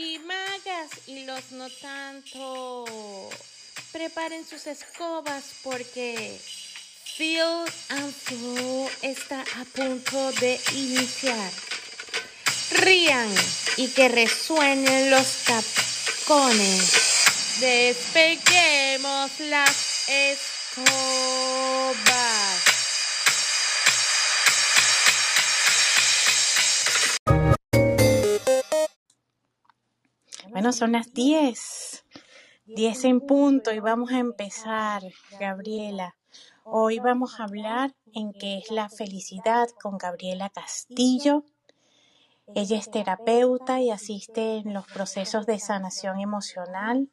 y magas y los no tanto. Preparen sus escobas porque Phil and Flow está a punto de iniciar. Rían y que resuenen los tapones. Despeguemos las escobas. Son las 10. 10 en punto y vamos a empezar, Gabriela. Hoy vamos a hablar en qué es la felicidad con Gabriela Castillo. Ella es terapeuta y asiste en los procesos de sanación emocional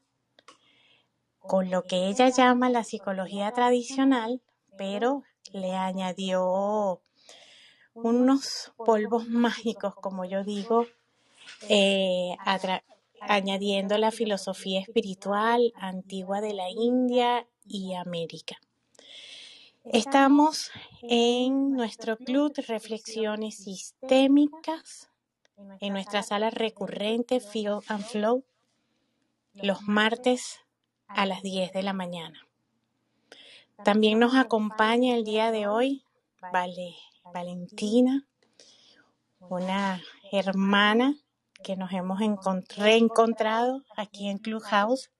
con lo que ella llama la psicología tradicional, pero le añadió unos polvos mágicos, como yo digo, eh, añadiendo la filosofía espiritual antigua de la India y América. Estamos en nuestro club Reflexiones Sistémicas, en nuestra sala recurrente Feel and Flow, los martes a las 10 de la mañana. También nos acompaña el día de hoy vale, Valentina, una hermana que nos hemos reencontrado aquí en Clubhouse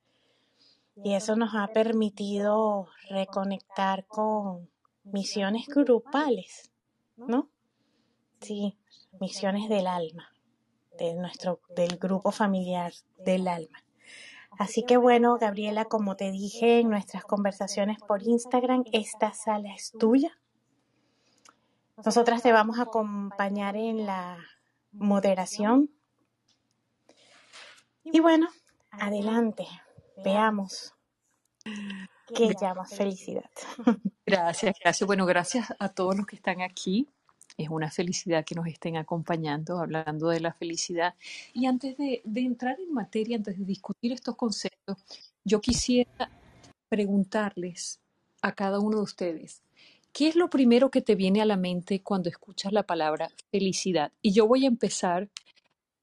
y eso nos ha permitido reconectar con misiones grupales, ¿no? Sí, misiones del alma, de nuestro, del grupo familiar del alma. Así que bueno, Gabriela, como te dije en nuestras conversaciones por Instagram, esta sala es tuya. Nosotras te vamos a acompañar en la moderación y bueno, adelante, veamos qué llama felicidad. Gracias, gracias. Bueno, gracias a todos los que están aquí. Es una felicidad que nos estén acompañando, hablando de la felicidad. Y antes de, de entrar en materia, antes de discutir estos conceptos, yo quisiera preguntarles a cada uno de ustedes, ¿qué es lo primero que te viene a la mente cuando escuchas la palabra felicidad? Y yo voy a empezar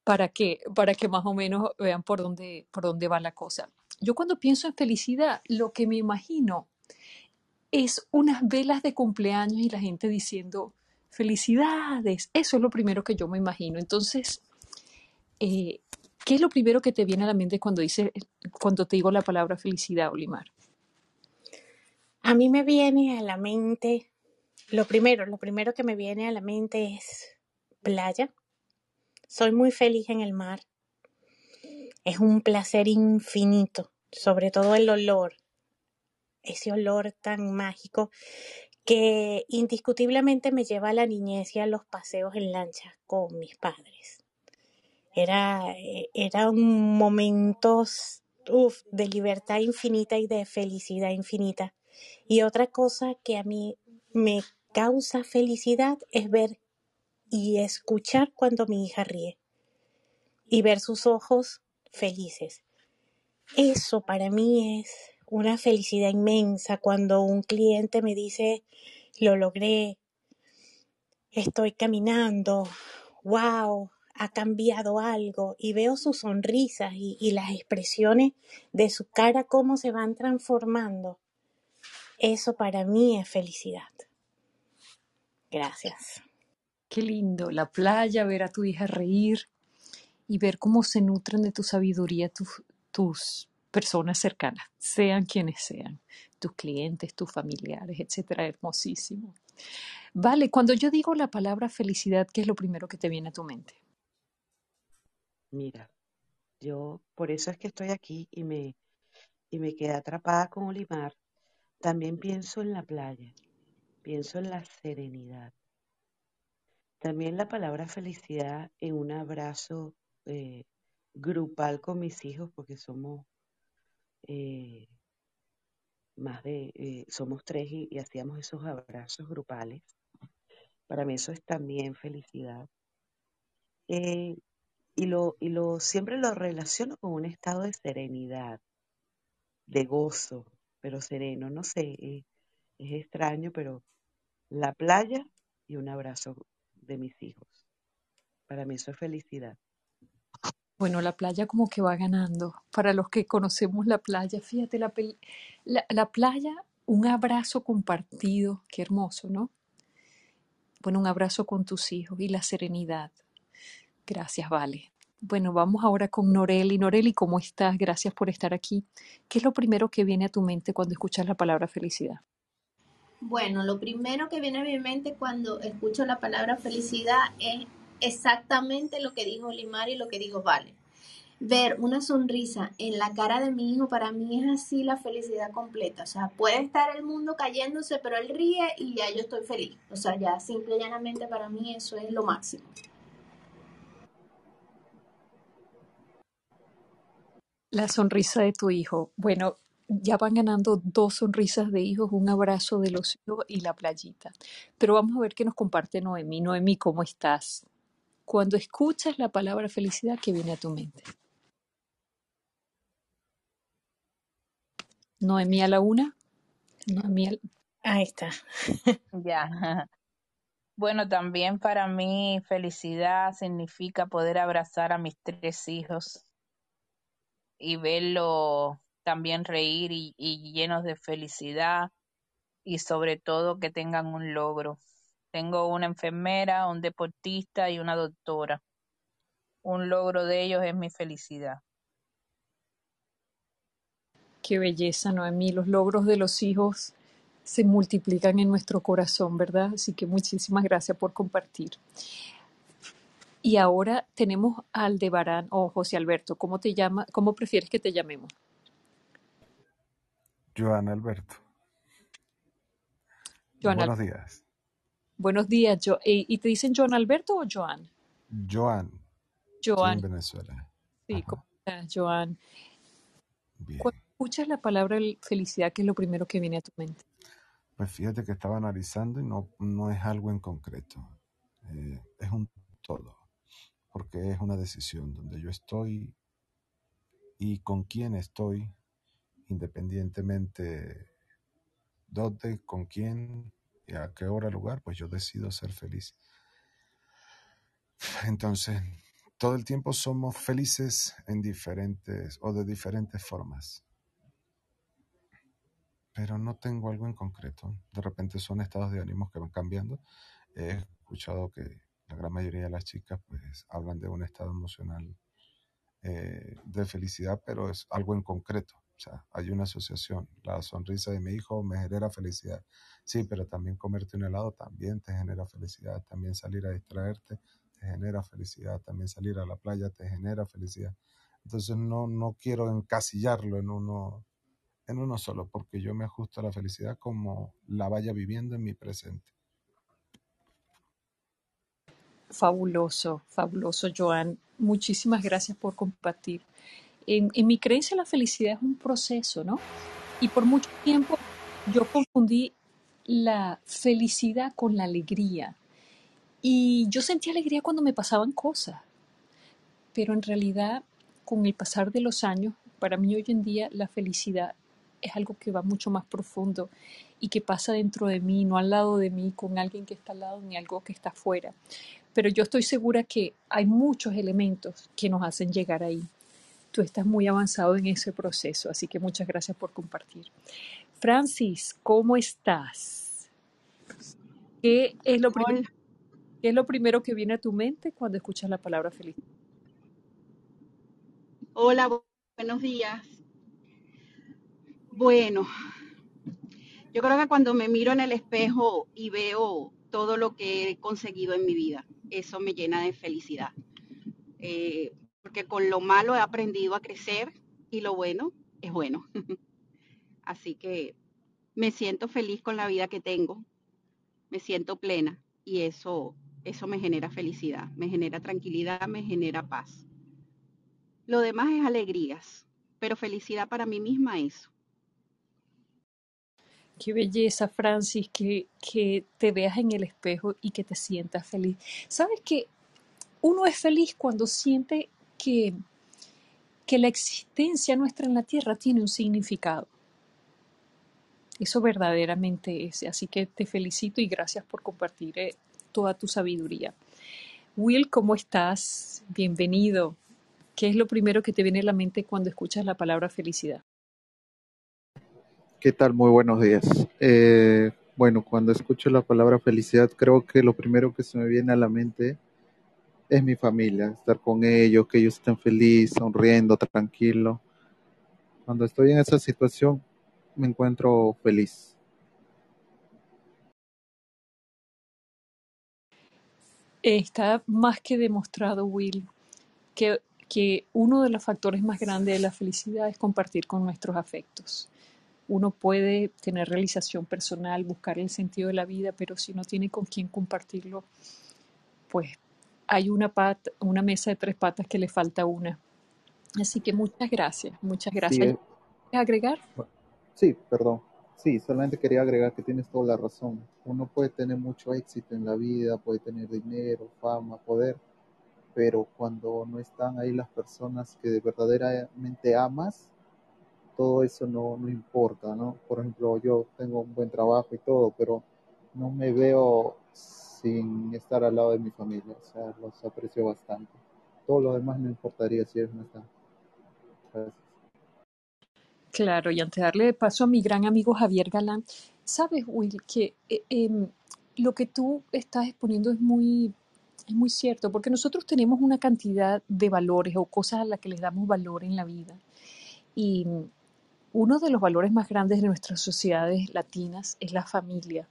para que, para que más o menos vean por dónde, por dónde va la cosa. Yo cuando pienso en felicidad, lo que me imagino es unas velas de cumpleaños y la gente diciendo felicidades. Eso es lo primero que yo me imagino. Entonces, eh, ¿qué es lo primero que te viene a la mente cuando, dice, cuando te digo la palabra felicidad, Olimar? A mí me viene a la mente, lo primero, lo primero que me viene a la mente es playa soy muy feliz en el mar. Es un placer infinito, sobre todo el olor, ese olor tan mágico que indiscutiblemente me lleva a la niñez y a los paseos en lancha con mis padres. Era, eh, eran momentos de libertad infinita y de felicidad infinita. Y otra cosa que a mí me causa felicidad es ver y escuchar cuando mi hija ríe y ver sus ojos felices. Eso para mí es una felicidad inmensa cuando un cliente me dice, lo logré, estoy caminando, wow, ha cambiado algo y veo sus sonrisas y, y las expresiones de su cara, cómo se van transformando. Eso para mí es felicidad. Gracias. Qué lindo, la playa, ver a tu hija reír y ver cómo se nutren de tu sabiduría tus personas cercanas, sean quienes sean, tus clientes, tus familiares, etcétera, hermosísimo. Vale, cuando yo digo la palabra felicidad, ¿qué es lo primero que te viene a tu mente? Mira, yo por eso es que estoy aquí y me, y me quedé atrapada con Olimar. También pienso en la playa, pienso en la serenidad, también la palabra felicidad en un abrazo eh, grupal con mis hijos, porque somos eh, más de, eh, somos tres y, hacíamos esos abrazos grupales. Para mí eso es también felicidad. y lo, y lo siempre lo relaciono con un estado de serenidad, de gozo, pero sereno. No sé, es extraño, pero la playa y un abrazo de mis hijos. Para mí eso es felicidad. Bueno, la playa como que va ganando. Para los que conocemos la playa, fíjate, la, la, la playa, un abrazo compartido, qué hermoso, ¿no? Bueno, un abrazo con tus hijos y la serenidad. Gracias, Vale. Bueno, vamos ahora con Noreli. Noreli, ¿cómo estás? Gracias por estar aquí. ¿Qué es lo primero que viene a tu mente cuando escuchas la palabra felicidad? Bueno, lo primero que viene a mi mente cuando escucho la palabra felicidad es exactamente lo que dijo Limar y lo que dijo Vale. Ver una sonrisa en la cara de mi hijo para mí es así la felicidad completa. O sea, puede estar el mundo cayéndose, pero él ríe y ya yo estoy feliz. O sea, ya simple y llanamente para mí eso es lo máximo. La sonrisa de tu hijo. Bueno, ya van ganando dos sonrisas de hijos, un abrazo de los hijos y la playita. Pero vamos a ver qué nos comparte Noemí. Noemí, ¿cómo estás? Cuando escuchas la palabra felicidad, ¿qué viene a tu mente? Noemí a la una, Noemí al- Ahí está. Ya. Bueno, también para mí felicidad significa poder abrazar a mis tres hijos y verlos también reír y, llenos de felicidad y sobre todo que tengan un logro. Tengo una enfermera, un deportista y una doctora. Un logro de ellos es mi felicidad. Qué belleza, Noemí. Los logros de los hijos se multiplican en nuestro corazón, ¿verdad? Así que muchísimas gracias por compartir. Y ahora tenemos a Aldebarán o José Alberto. ¿Cómo te llama? ¿Cómo prefieres que te llamemos? Joan Alberto. Joan Al- Buenos días. Buenos días. Jo- eh, ¿Y te dicen Joan Alberto o Joan? Joan, estoy en Joan, Venezuela. sí, ¿cómo estás, Joan? bien. Cuando escuchas la palabra felicidad, ¿qué es lo primero que viene a tu mente? Pues fíjate que estaba analizando y no, no es algo en concreto. Eh, es un todo, porque es una decisión donde yo estoy y con quién estoy, independientemente dónde, con quién y a qué hora, lugar, pues yo decido ser feliz. Entonces, todo el tiempo somos felices en diferentes o de diferentes formas. pero no tengo algo en concreto. De repente son estados de ánimos que van cambiando. He escuchado que la gran mayoría de las chicas pues hablan de un estado emocional eh, de felicidad, pero es algo en concreto. O sea, hay una asociación. La sonrisa de mi hijo me genera felicidad. Sí, pero también comerte un helado también te genera felicidad. También salir a distraerte te genera felicidad. También salir a la playa te genera felicidad. Entonces no, no quiero encasillarlo en uno, en uno solo, porque yo me ajusto a la felicidad como la vaya viviendo en mi presente. Fabuloso, fabuloso, Joan. Muchísimas gracias por compartir. En, mi creencia la felicidad es un proceso, ¿no? Y por mucho tiempo yo confundí la felicidad con la alegría. Y yo sentía alegría cuando me pasaban cosas, pero en realidad con el pasar de los años, para mí hoy en día la felicidad es algo que va mucho más profundo y que pasa dentro de mí, no al lado de mí, con alguien que está al lado, ni algo que está afuera. Pero yo estoy segura que hay muchos elementos que nos hacen llegar ahí. Tú estás muy avanzado en ese proceso, así que muchas gracias por compartir. Francis, ¿cómo estás? ¿Qué es lo, prim- Hola, qué es lo primero que viene a tu mente cuando escuchas la palabra feliz? hola, bu- buenos días. Bueno, yo creo que cuando me miro en el espejo y veo todo lo que he conseguido en mi vida, eso me llena de felicidad. Eh, porque con lo malo he aprendido a crecer y lo bueno es bueno. Así que me siento feliz con la vida que tengo, me siento plena y eso, eso me genera felicidad, me genera tranquilidad, me genera paz. Lo demás es alegrías, pero felicidad para mí misma eso. Qué belleza, Francis, que, que te veas en el espejo y que te sientas feliz. ¿Sabes que uno es feliz cuando siente que, que la existencia nuestra en la tierra tiene un significado? Eso verdaderamente es. Así que te felicito y gracias por compartir eh, toda tu sabiduría. Will, ¿cómo estás? Bienvenido. ¿Qué es lo primero que te viene a la mente cuando escuchas la palabra felicidad? ¿Qué tal? Muy buenos días. Eh, bueno, cuando escucho la palabra felicidad, creo que lo primero que se me viene a la mente es mi familia, estar con ellos, que ellos estén felices, sonriendo, tranquilo. Cuando estoy en esa situación, me encuentro feliz. Está más que demostrado, Will, que, que uno de los factores más grandes de la felicidad es compartir con nuestros afectos. Uno puede tener realización personal, buscar el sentido de la vida, pero si no tiene con quién compartirlo, pues hay una pata, una mesa de tres patas que le falta una. Así que muchas gracias, muchas Sí, gracias. eh, ¿Quieres agregar? sí, perdón. Sí, solamente quería agregar que tienes toda la razón. Uno puede tener mucho éxito en la vida, puede tener dinero, fama, poder, pero cuando no están ahí las personas que de verdaderamente amas, todo eso no, no importa, ¿no? Por ejemplo, yo tengo un buen trabajo y todo, pero no me veo sin estar al lado de mi familia, o sea, los aprecio bastante. Todo lo demás no importaría si ellos no están. Gracias. Claro, y antes de darle paso a mi gran amigo Javier Galán, sabes, Will, que eh, em, lo que tú estás exponiendo es muy, es muy cierto, porque nosotros tenemos una cantidad de valores o cosas a las que les damos valor en la vida. Y uno de los valores más grandes de nuestras sociedades latinas es la familia.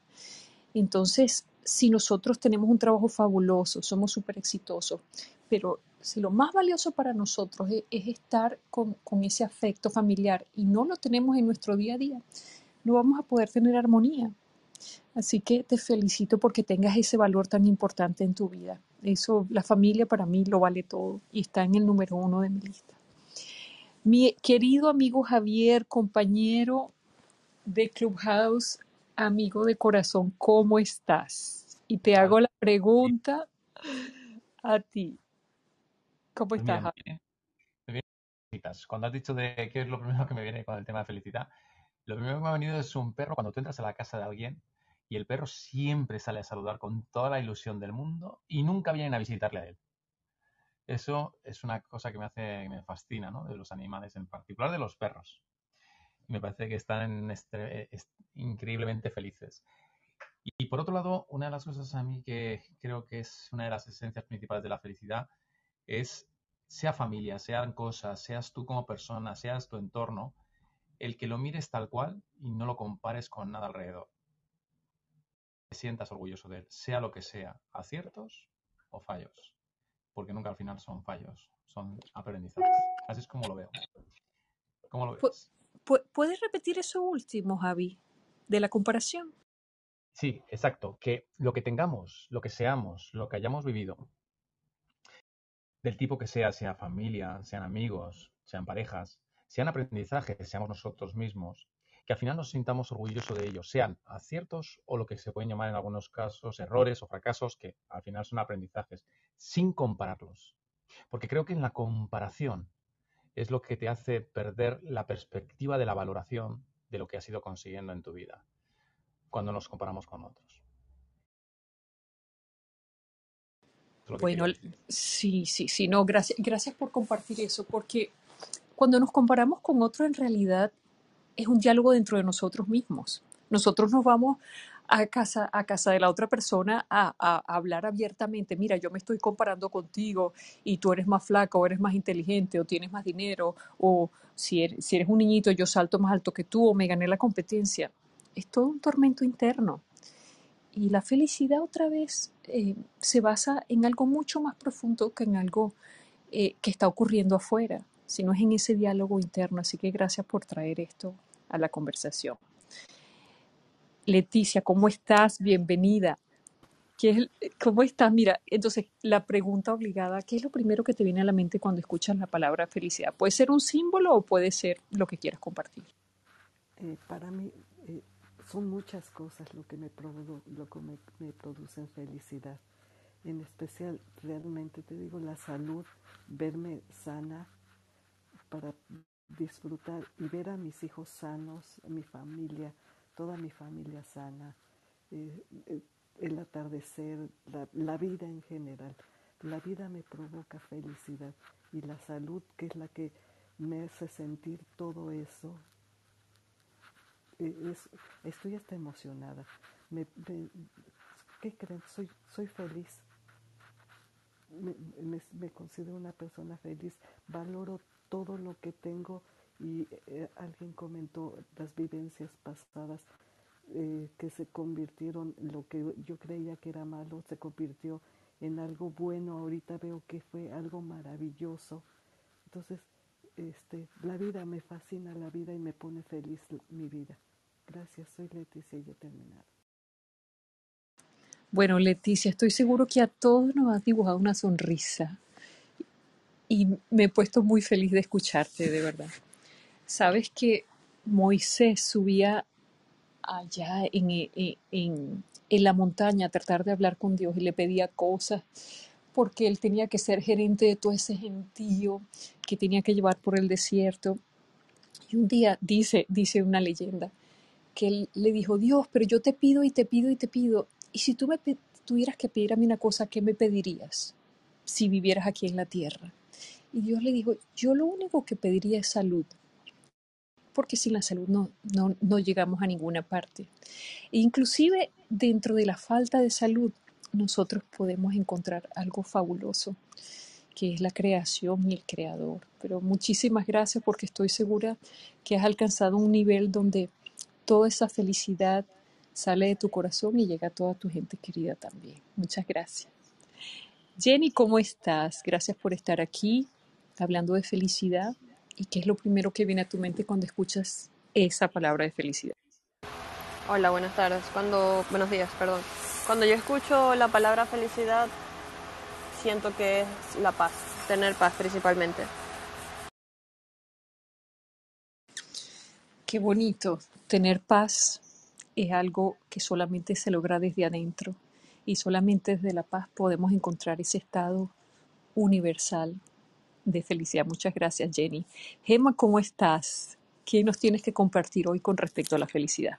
Entonces, si nosotros tenemos un trabajo fabuloso, somos súper exitosos, pero si lo más valioso para nosotros es, es estar con, con ese afecto familiar y no lo tenemos en nuestro día a día, no vamos a poder tener armonía. Así que te felicito porque tengas ese valor tan importante en tu vida. Eso, la familia para mí lo vale todo y está en el número uno de mi lista. Mi querido amigo Javier, compañero de Clubhouse, amigo de corazón, ¿cómo estás? Y te hago la pregunta a ti. ¿Cómo Pues estás, me Javier? viene, me viene. Cuando has dicho de qué es lo primero que me viene con el tema de felicidad, lo primero que me ha venido es un perro cuando tú entras a la casa de alguien y el perro siempre sale a saludar con toda la ilusión del mundo y nunca vienen a visitarle a él. Eso es una cosa que me hace, me fascina, ¿no? De los animales, en particular de los perros. Me parece que están en est- increíblemente felices. Y por otro lado, una de las cosas a mí que creo que es una de las esencias principales de la felicidad es, sea familia, sean cosas, seas tú como persona, seas tu entorno, el que lo mires tal cual y no lo compares con nada alrededor. Te sientas orgulloso de él, sea lo que sea, aciertos o fallos, porque nunca al final son fallos, son aprendizajes. Así es como lo veo. ¿Cómo lo ves? Pu- ¿Puedes repetir eso último, Javi, de la comparación? Sí, exacto. Que lo que tengamos, lo que seamos, lo que hayamos vivido, del tipo que sea, sea familia, sean amigos, sean parejas, sean aprendizajes, seamos nosotros mismos, que al final nos sintamos orgullosos de ellos, sean aciertos o lo que se pueden llamar en algunos casos errores o fracasos, que al final son aprendizajes, sin compararlos. Porque creo que en la comparación es lo que te hace perder la perspectiva de la valoración de lo que has ido consiguiendo en tu vida, cuando nos comparamos con otros. Bueno, sí, sí, sí, no, gracias, gracias por compartir eso, porque cuando nos comparamos con otro, en realidad es un diálogo dentro de nosotros mismos. Nosotros nos vamos a casa, a casa de la otra persona a, a- hablar abiertamente. Mira, yo me estoy comparando contigo y tú eres más flaco, o eres más inteligente, o tienes más dinero, o si eres, si eres un niñito, yo salto más alto que tú, o me gané la competencia. Es todo un tormento interno. Y la felicidad otra vez eh, se basa en algo mucho más profundo que en algo eh, que está ocurriendo afuera, sino es en ese diálogo interno. Así que gracias por traer esto a la conversación. Leticia, ¿cómo estás? Bienvenida. ¿Qué es ¿Cómo estás? Mira, entonces la pregunta obligada, ¿qué es lo primero que te viene a la mente cuando escuchas la palabra felicidad? Puede ser un símbolo o puede ser lo que quieras compartir. Eh, para mí eh, son muchas cosas lo que, me, produ- producen felicidad. En especial, realmente te digo, la salud, verme sana para disfrutar y ver a mis hijos sanos, mi familia, toda mi familia sana, eh, el atardecer, la, vida en general. La vida me provoca felicidad y la salud, que es la que me hace sentir todo eso. Eh, es, estoy hasta emocionada. Me, me, ¿Qué creen? Soy, soy feliz. Me, me, considero una persona feliz. Valoro todo lo que tengo y eh, alguien comentó las vivencias pasadas eh, que se convirtieron, lo que yo creía que era malo, se convirtió en algo bueno. Ahorita veo que fue algo maravilloso. Entonces, este, la vida me fascina la vida y me pone feliz mi vida. Gracias, soy Leticia y he terminado. Bueno, Leticia, estoy seguro que a todos nos has dibujado una sonrisa y me he puesto muy feliz de escucharte, de verdad. Sabes que Moisés subía allá en, en, en, en, la montaña a tratar de hablar con Dios y le pedía cosas porque él tenía que ser gerente de todo ese gentío que tenía que llevar por el desierto. Y un día dice, dice una leyenda, que él le dijo, Dios, pero yo te pido y te pido y te pido. Y si tú me tuvieras que pedir a mí una cosa, ¿qué me pedirías si vivieras aquí en la tierra? Y Dios le dijo, yo lo único que pediría es salud, porque sin la salud no, no, no llegamos a ninguna parte. E inclusive dentro de la falta de salud, nosotros podemos encontrar algo fabuloso, que es la creación y el creador. Pero muchísimas gracias porque estoy segura que has alcanzado un nivel donde toda esa felicidad sale de tu corazón y llega a toda tu gente querida también. Muchas gracias. Jenny, ¿cómo estás? Gracias por estar aquí hablando de felicidad. ¿Y qué es lo primero que viene a tu mente cuando escuchas esa palabra de felicidad? Hola, buenas tardes. Cuando, buenos días, perdón. Cuando yo escucho la palabra felicidad, siento que es la paz, tener paz principalmente. Qué bonito. Tener paz es algo que solamente se logra desde adentro y solamente desde la paz podemos encontrar ese estado universal de felicidad. Muchas gracias, Jenny. Gemma, ¿cómo estás? ¿Qué nos tienes que compartir hoy con respecto a la felicidad?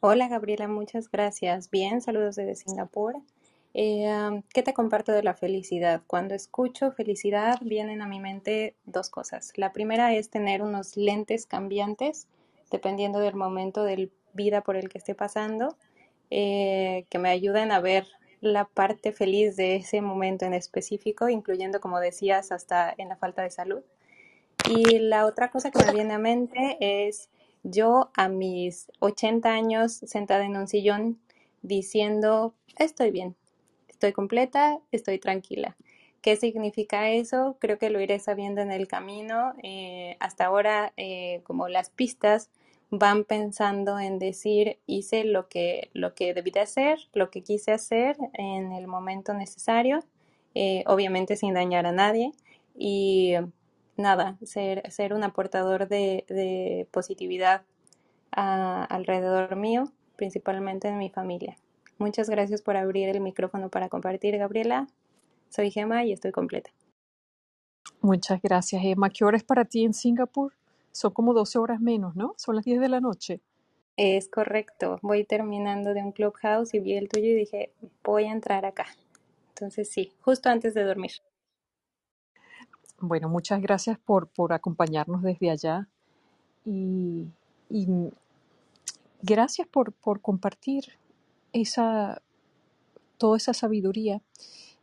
Hola, Gabriela, muchas gracias. Bien, saludos desde Singapur. Eh, ¿Qué te comparto de la felicidad? Cuando escucho felicidad vienen a mi mente dos cosas. La primera es tener unos lentes cambiantes dependiendo del momento de vida por el que esté pasando, eh, que me ayuden a ver la parte feliz de ese momento en específico, incluyendo, como decías, hasta en la falta de salud. Y la otra cosa que me viene a mente es yo a mis 80 años sentada en un sillón diciendo, estoy bien, estoy completa, estoy tranquila. ¿Qué significa eso? Creo que lo iré sabiendo en el camino. Eh, hasta ahora, eh, como las pistas van pensando en decir, hice lo que, lo que debí de hacer, lo que quise hacer en el momento necesario, eh, obviamente sin dañar a nadie. Y nada, ser, ser un aportador de, positividad alrededor mío, principalmente en mi familia. Muchas gracias por abrir el micrófono para compartir, Gabriela. Soy Gema y estoy completa. Muchas gracias, Emma. ¿Qué hora es para ti en Singapur? Son como 12 horas menos, ¿no? Son las 10 de la noche. Es correcto. Voy terminando de un clubhouse y vi el tuyo y dije, voy a entrar acá. Entonces sí, justo antes de dormir. Bueno, muchas gracias por, por acompañarnos desde allá y, y gracias por, por compartir esa, toda esa sabiduría.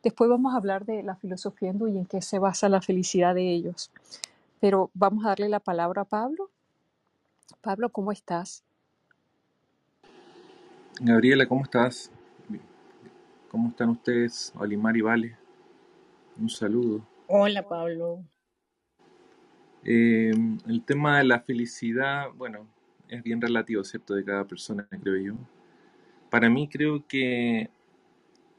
Después vamos a hablar de la filosofía hindú y en qué se basa la felicidad de ellos. Pero vamos a darle la palabra a Pablo. Pablo, ¿cómo estás? Gabriela, ¿cómo estás? ¿Cómo están ustedes? Olimar y Vale. Un saludo. Hola, Pablo. Eh, el tema de la felicidad, bueno, es bien relativo, ¿cierto? De cada persona, creo yo. Para mí creo que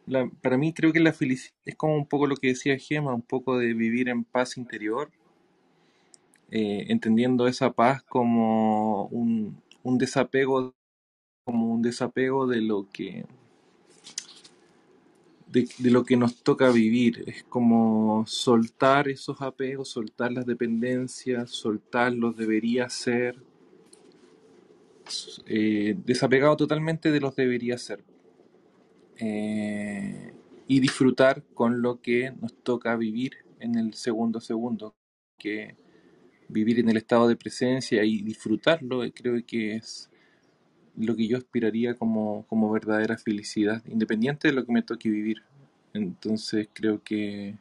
la, para mí creo que la felicidad es como un poco lo que decía Gema, un poco de vivir en paz interior, eh, entendiendo esa paz como un, un desapego, como un desapego de lo que de, lo que nos toca vivir. Es como soltar esos apegos, soltar las dependencias, soltar los debería ser, eh, desapegado totalmente de los debería ser. Eh, y disfrutar con lo que nos toca vivir en el segundo segundo, que vivir en el estado de presencia y disfrutarlo, eh, creo que es lo que yo aspiraría como, como verdadera felicidad, independiente de lo que me toque vivir. Entonces creo que,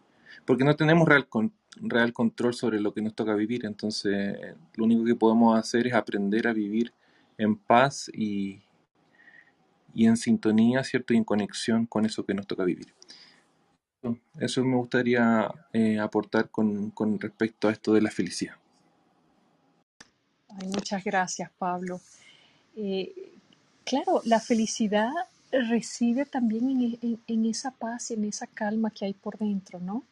porque no tenemos real, con- real control sobre lo que nos toca vivir, entonces lo único que podemos hacer es aprender a vivir en paz y, y en sintonía, ¿cierto? Y en conexión con eso que nos toca vivir. Eso me gustaría eh, aportar con, con respecto a esto de la felicidad. Muchas gracias, Pablo. Eh, claro, la felicidad reside también en, e- en esa paz y en esa calma que hay por dentro, ¿no?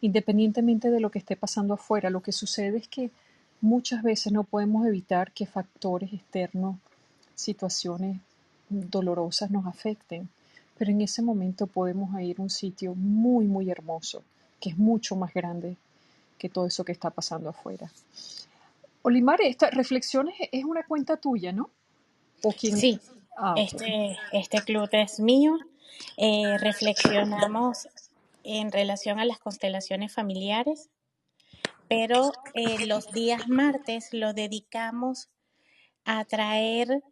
Independientemente de lo que esté pasando afuera, lo que sucede es que muchas veces no podemos evitar que factores externos, situaciones dolorosas nos afecten, pero en ese momento podemos ir a un sitio muy, muy hermoso, que es mucho más grande que todo eso que está pasando afuera. Olimar, esta reflexión es, una cuenta tuya, ¿no? ¿O quién? Sí, Ah, este, este club es mío. Eh, reflexionamos en relación a las constelaciones familiares, pero eh, los días martes lo dedicamos a traer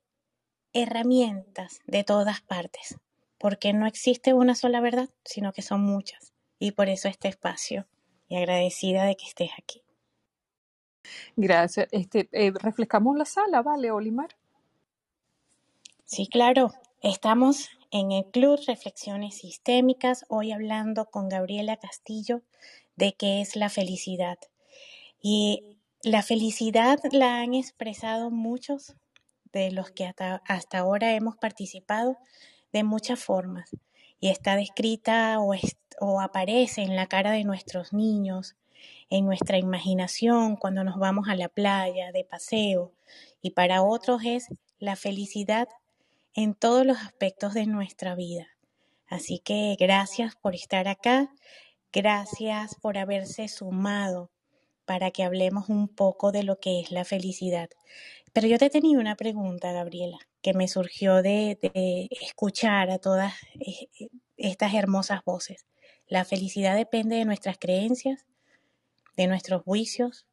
herramientas de todas partes, porque no existe una sola verdad, sino que son muchas. Y por eso este espacio. Y agradecida de que estés aquí. Gracias. Este, eh, la sala, ¿vale, Olimar? Sí, claro. Estamos en el Club Reflexiones Sistémicas, hoy hablando con Gabriela Castillo de qué es la felicidad. Y la felicidad la han expresado muchos de los que hasta, hasta ahora hemos participado de muchas formas. Y está descrita o, es- o aparece en la cara de nuestros niños, en nuestra imaginación cuando nos vamos a la playa de paseo. Y para otros es la felicidad en todos los aspectos de nuestra vida. Así que gracias por estar acá, gracias por haberse sumado para que hablemos un poco de lo que es la felicidad. Pero yo te tenía una pregunta, Gabriela, que me surgió de, de escuchar a todas eh, eh, estas hermosas voces. La felicidad depende de nuestras creencias, de nuestros juicios,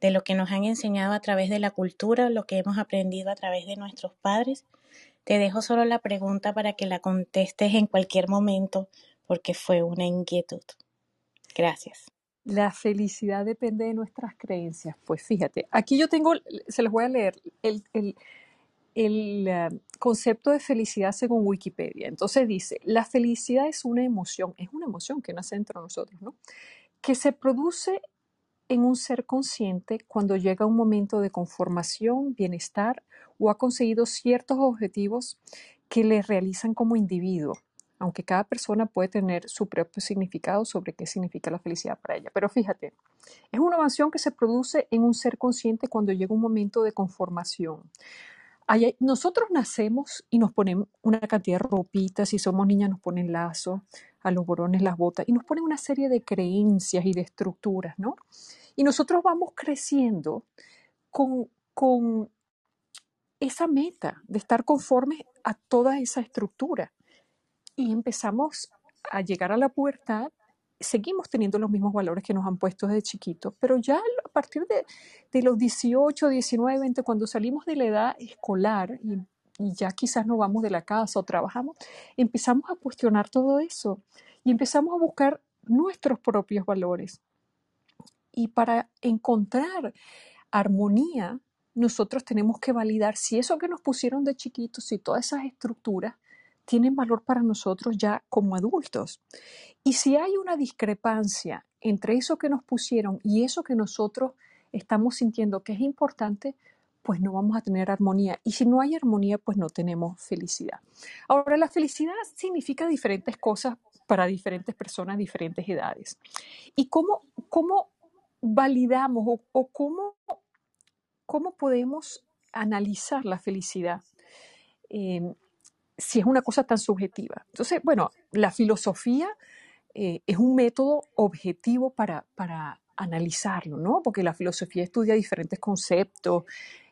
de lo que nos han enseñado a través de la cultura, lo que hemos aprendido a través de nuestros padres. Te dejo solo la pregunta para que la contestes en cualquier momento, porque fue una inquietud. Gracias. La felicidad depende de nuestras creencias. Pues fíjate, aquí yo tengo, se los voy a leer, el, el- el, eh, concepto de felicidad según Wikipedia. Entonces dice, la felicidad es una emoción, es una emoción que nace entre nosotros, ¿no? Que se produce en un ser consciente cuando llega un momento de conformación, bienestar o ha conseguido ciertos objetivos que le realizan como individuo, aunque cada persona puede tener su propio significado sobre qué significa la felicidad para ella. Pero fíjate, es una emoción que se produce en un ser consciente cuando llega un momento de conformación. Nosotros nacemos y nos ponen una cantidad de ropitas, si somos niñas nos ponen lazo, a los borones las botas, y nos ponen una serie de creencias y de estructuras, ¿no? Y nosotros vamos creciendo con, con esa meta de estar conformes a toda esa estructura. Y empezamos a llegar a la pubertad, seguimos teniendo los mismos valores que nos han puesto desde chiquitos, pero ya a partir de, de los 18, 19, 20, cuando salimos de la edad escolar y, y ya quizás no vamos de la casa o trabajamos, empezamos a cuestionar todo eso y empezamos a buscar nuestros propios valores. Y para encontrar armonía, nosotros tenemos que validar si eso que nos pusieron de chiquitos, si todas esas estructuras tienen valor para nosotros ya como adultos. Y si hay una discrepancia entre eso que nos pusieron y eso que nosotros estamos sintiendo que es importante, pues no vamos a tener armonía. Y si no hay armonía, pues no tenemos felicidad. Ahora, la felicidad significa diferentes cosas para diferentes personas, diferentes edades. ¿Y cómo, cómo validamos o, cómo, cómo podemos analizar la felicidad? Eh, si es una cosa tan subjetiva. Entonces, bueno, la filosofía eh, es un método objetivo para, para analizarlo, ¿no? Porque la filosofía estudia diferentes conceptos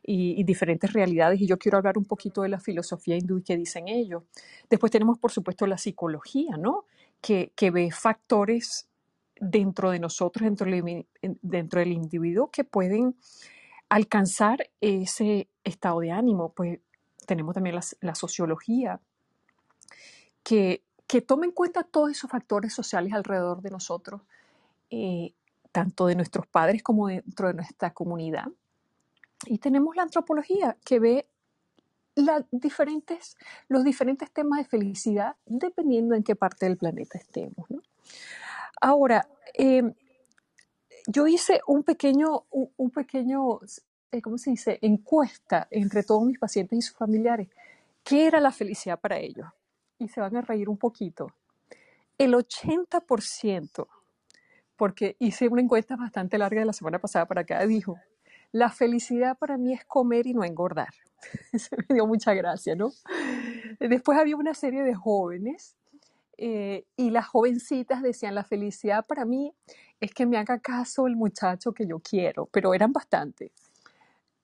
y, diferentes realidades y yo quiero hablar un poquito de la filosofía hindú y qué dicen ellos. Después tenemos, por supuesto, la psicología, ¿no? Que, que ve factores dentro de nosotros, dentro del, dentro del individuo, que pueden alcanzar ese estado de ánimo. Pues tenemos también la, la sociología, que, que toma en cuenta todos esos factores sociales alrededor de nosotros, eh, tanto de nuestros padres como dentro de nuestra comunidad. Y tenemos la antropología, que ve los diferentes temas de felicidad dependiendo en qué parte del planeta estemos. Ahora, eh, yo hice un pequeño, un, un pequeño, eh, ¿cómo se dice? Encuesta entre todos mis pacientes y sus familiares. ¿Qué era la felicidad para ellos? Y se van a reír un poquito. El 80%, porque hice una encuesta bastante larga de la semana pasada para acá, dijo, la felicidad para mí es comer y no engordar. Se me dio mucha gracia, ¿no? Después había una serie de jóvenes eh, y las jovencitas decían, la felicidad para mí es que me haga caso el muchacho que yo quiero, pero eran bastante.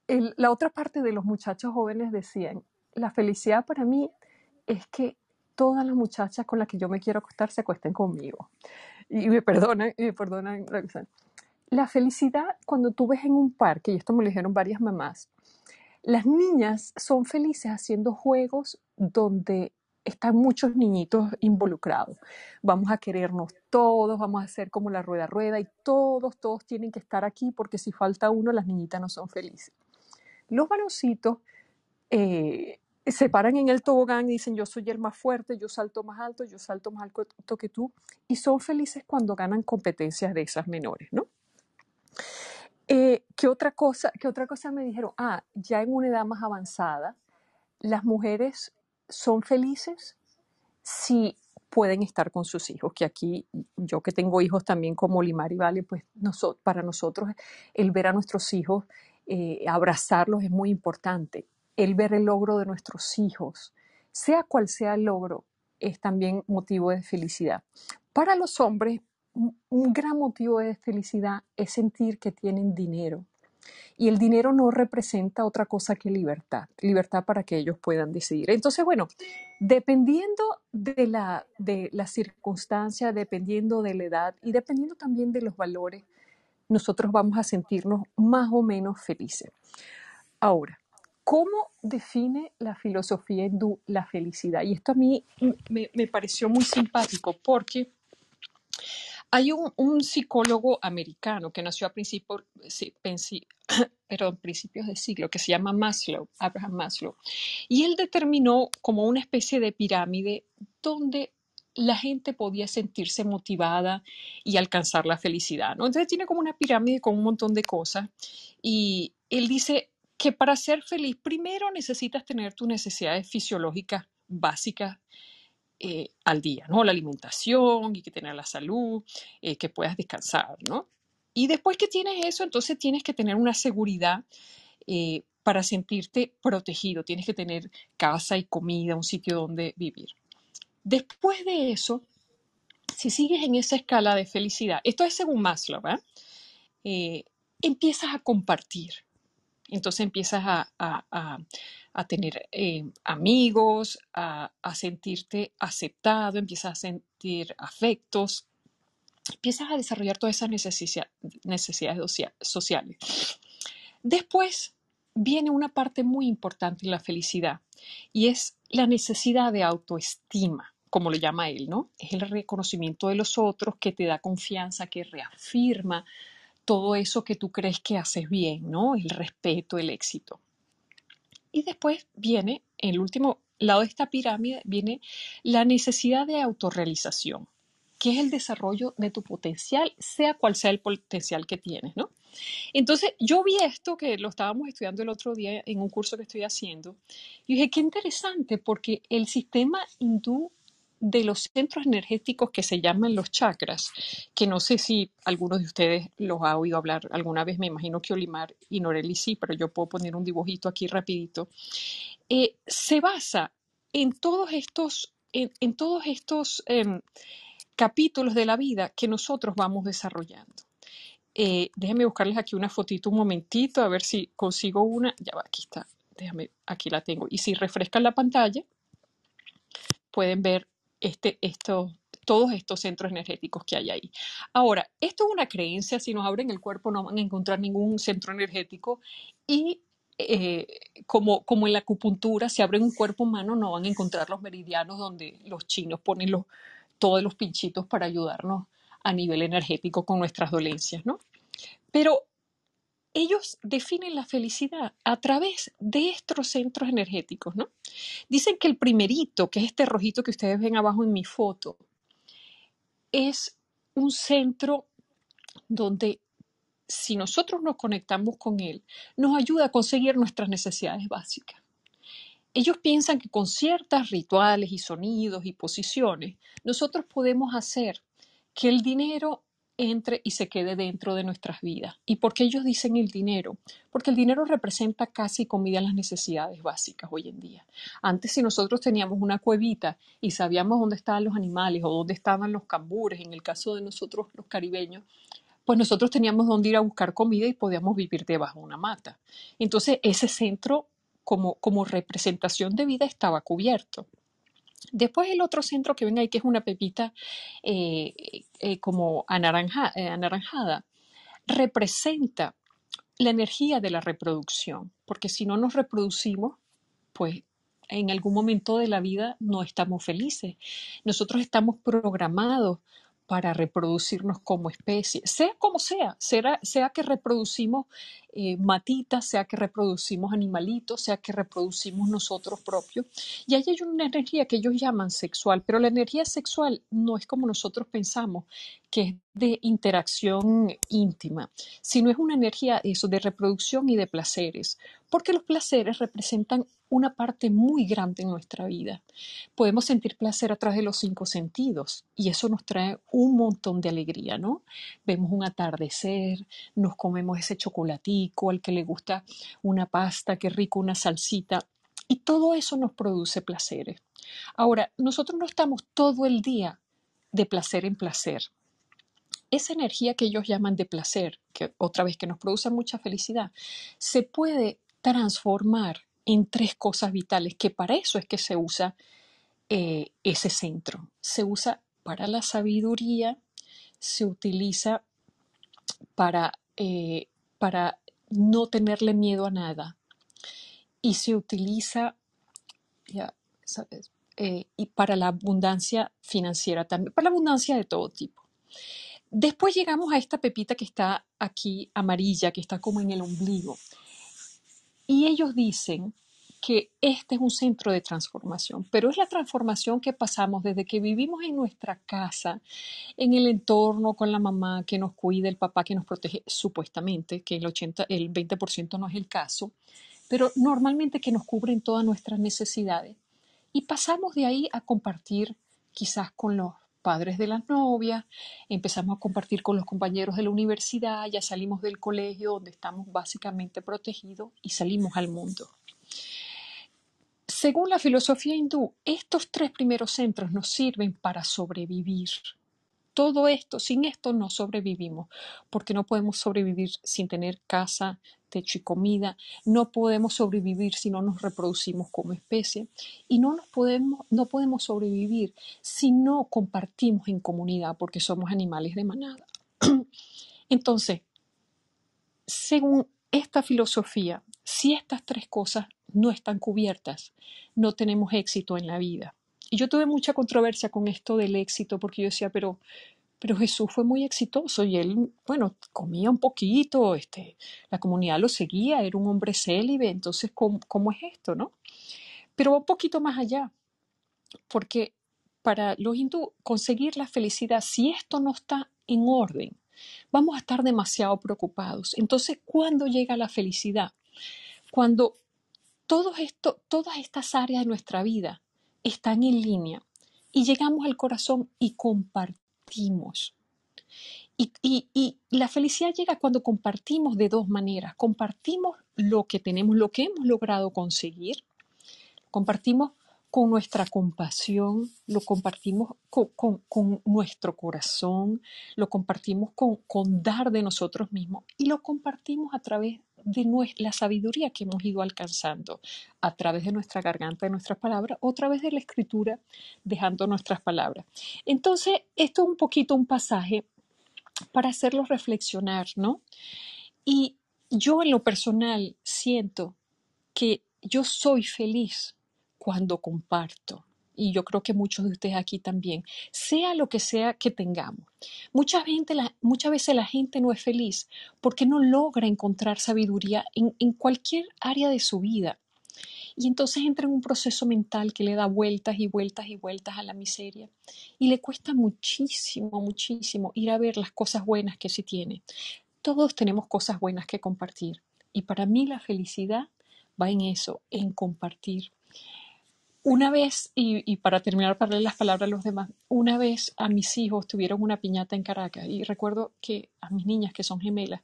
El- la otra parte de los muchachos jóvenes decían, la felicidad para mí es que todas las muchachas con las que yo me quiero acostar se acuesten conmigo. Y me perdonan, y me perdonan. cosa. La felicidad cuando tú ves en un parque, y esto me lo dijeron varias mamás, las niñas son felices haciendo juegos donde están muchos niñitos involucrados. Vamos a querernos todos, vamos a hacer como la rueda rueda y todos, todos tienen que estar aquí porque si falta uno, las niñitas no son felices. Los varoncitos eh, se paran en el tobogán y dicen yo soy el más fuerte, yo salto más alto, yo salto más alto que tú y son felices cuando ganan competencias de esas menores, ¿no? Eh, ¿qué otra cosa, qué otra cosa me dijeron? Ah, ya en una edad más avanzada, las mujeres son felices si pueden estar con sus hijos, que aquí yo que tengo hijos también como Limar y Vale, pues para nosotros el ver a nuestros hijos, eh, abrazarlos es muy importante. El ver el logro de nuestros hijos, sea cual sea el logro, es también motivo de felicidad. Para los hombres, un gran motivo de felicidad es sentir que tienen dinero. Y el dinero no representa otra cosa que libertad, libertad para que ellos puedan decidir. Entonces, bueno, dependiendo de la, de la circunstancia, dependiendo de la edad y dependiendo también de los valores, nosotros vamos a sentirnos más o menos felices. Ahora, ¿cómo define la filosofía hindú la felicidad? Y esto a mí me, me pareció muy simpático porque hay un, psicólogo americano que nació a principios, perdón, principios de siglo que se llama Maslow, Abraham Maslow, y él determinó como una especie de pirámide donde la gente podía sentirse motivada y alcanzar la felicidad, ¿no? Entonces tiene como una pirámide con un montón de cosas y él dice que para ser feliz primero necesitas tener tus necesidades fisiológicas básicas eh, al día, ¿no? La alimentación y que tener la salud, eh, que puedas descansar, ¿no? Y después que tienes eso, entonces tienes que tener una seguridad eh, para sentirte protegido. Tienes que tener casa y comida, un sitio donde vivir. Después de eso, si sigues en esa escala de felicidad, esto es según Maslow, ¿eh? Eh, empiezas a compartir. Entonces empiezas a- a tener eh, amigos, a, sentirte aceptado, empiezas a sentir afectos, empiezas a desarrollar todas esas necesidades socia- sociales. Después viene una parte muy importante en la felicidad y es la necesidad de autoestima, como lo llama él, ¿no? Es el reconocimiento de los otros que te da confianza, que reafirma todo eso que tú crees que haces bien, ¿no? El respeto, el éxito. Y después viene, en el último lado de esta pirámide, viene la necesidad de autorrealización, que es el desarrollo de tu potencial, sea cual sea el potencial que tienes, ¿no? Entonces, yo vi esto que lo estábamos estudiando el otro día en un curso que estoy haciendo, y dije, qué interesante, porque el sistema hindú de los centros energéticos que se llaman los chakras, que no sé si algunos de ustedes los ha oído hablar alguna vez, me imagino que Olimar y Noreli sí, pero yo puedo poner un dibujito aquí rapidito, eh, se basa en todos estos, en, todos estos em, capítulos de la vida que nosotros vamos desarrollando. Eh, déjenme buscarles aquí una fotito un momentito, a ver si consigo una. Ya va, aquí está. Déjame, aquí la tengo. Y si refrescan la pantalla, pueden ver este, estos todos estos centros energéticos que hay ahí. Ahora, esto es una creencia, si nos abren el cuerpo no van a encontrar ningún centro energético y eh, como, como en la acupuntura, si abren un cuerpo humano no van a encontrar los meridianos donde los chinos ponen los, todos los pinchitos para ayudarnos a nivel energético con nuestras dolencias, ¿no? Pero ellos definen la felicidad a través de estos centros energéticos, ¿no? Dicen que el primerito, que es este rojito que ustedes ven abajo en mi foto, es un centro donde si nosotros nos conectamos con él, nos ayuda a conseguir nuestras necesidades básicas. Ellos piensan que con ciertos rituales y sonidos y posiciones, nosotros podemos hacer que el dinero entre y se quede dentro de nuestras vidas. ¿Y por qué ellos dicen el dinero? Porque el dinero representa casi comida las necesidades básicas hoy en día. Antes, si nosotros teníamos una cuevita y sabíamos dónde estaban los animales o dónde estaban los cambures, en el caso de nosotros los caribeños, pues nosotros teníamos dónde ir a buscar comida y podíamos vivir debajo de una mata. Entonces, ese centro como, como representación de vida estaba cubierto. Después el otro centro que ven ahí, que es una pepita eh, eh, como eh, anaranjada, representa la energía de la reproducción, porque si no nos reproducimos, pues en algún momento de la vida no estamos felices. Nosotros estamos programados para reproducirnos como especie, sea como sea, sea, sea que reproducimos eh, matitas, sea que reproducimos animalitos, sea que reproducimos nosotros propios. Y ahí hay una energía que ellos llaman sexual, pero la energía sexual no es como nosotros pensamos, que es de interacción íntima, sino es una energía eso de reproducción y de placeres, porque los placeres representan una parte muy grande en nuestra vida. Podemos sentir placer a través de los cinco sentidos y eso nos trae un montón de alegría, ¿no? Vemos un atardecer, nos comemos ese chocolatico, al que le gusta una pasta, qué rico, una salsita, y todo eso nos produce placeres. Ahora, nosotros no estamos todo el día de placer en placer. Esa energía que ellos llaman de placer, que otra vez que nos produce mucha felicidad, se puede transformar en tres cosas vitales, que para eso es que se usa eh, ese centro. Se usa para la sabiduría, se utiliza para, eh, para no tenerle miedo a nada y se utiliza eh, y para la abundancia financiera también, para la abundancia de todo tipo. Después llegamos a esta pepita que está aquí amarilla, que está como en el ombligo. Y ellos dicen que este es un centro de transformación, pero es la transformación que pasamos desde que vivimos en nuestra casa, en el entorno con la mamá que nos cuida, el papá que nos protege, supuestamente, que el 80, el 20% no es el caso, pero normalmente que nos cubren todas nuestras necesidades. Y pasamos de ahí a compartir quizás con los padres de las novias, empezamos a compartir con los compañeros de la universidad, ya salimos del colegio donde estamos básicamente protegidos y salimos al mundo. Según la filosofía hindú, estos tres primeros centros nos sirven para sobrevivir. Todo esto, sin esto no sobrevivimos, porque no podemos sobrevivir sin tener casa, techo y comida, no podemos sobrevivir si no nos reproducimos como especie y no, nos podemos, no podemos sobrevivir si no compartimos en comunidad, porque somos animales de manada. Entonces, según esta filosofía, si estas tres cosas no están cubiertas, no tenemos éxito en la vida. Y yo tuve mucha controversia con esto del éxito porque yo decía, pero, pero Jesús fue muy exitoso y él, bueno, comía un poquito, este, la comunidad lo seguía, era un hombre célibe, entonces, ¿cómo, es esto, no? Pero un poquito más allá, porque para los hindú conseguir la felicidad, si esto no está en orden, vamos a estar demasiado preocupados. Entonces, ¿cuándo llega la felicidad? Cuando todas estas áreas de nuestra vida están en línea y llegamos al corazón y compartimos. Y, la felicidad llega cuando compartimos de dos maneras. Compartimos lo que tenemos, lo que hemos logrado conseguir, compartimos con nuestra compasión, lo compartimos con nuestro corazón, lo compartimos con, con dar de nosotros mismos y lo compartimos a través de la sabiduría que hemos ido alcanzando a través de nuestra garganta, de nuestras palabras, o a través de la escritura, dejando nuestras palabras. Entonces, esto es un poquito un pasaje para hacerlos reflexionar, ¿no? Y yo en lo personal siento que yo soy feliz cuando comparto. Y yo creo que muchos de ustedes aquí también, sea lo que sea que tengamos. Muchas veces la gente no es feliz porque no logra encontrar sabiduría en, en cualquier área de su vida. Y entonces entra en un proceso mental que le da vueltas y vueltas y vueltas a la miseria. Y le cuesta muchísimo, muchísimo ir a ver las cosas buenas que sí tiene. Todos tenemos cosas buenas que compartir. Y para mí la felicidad va en eso, en compartir. Una vez, y, para terminar para darle las palabras a los demás, una vez a mis hijos tuvieron una piñata en Caracas y recuerdo que a mis niñas, que son gemelas,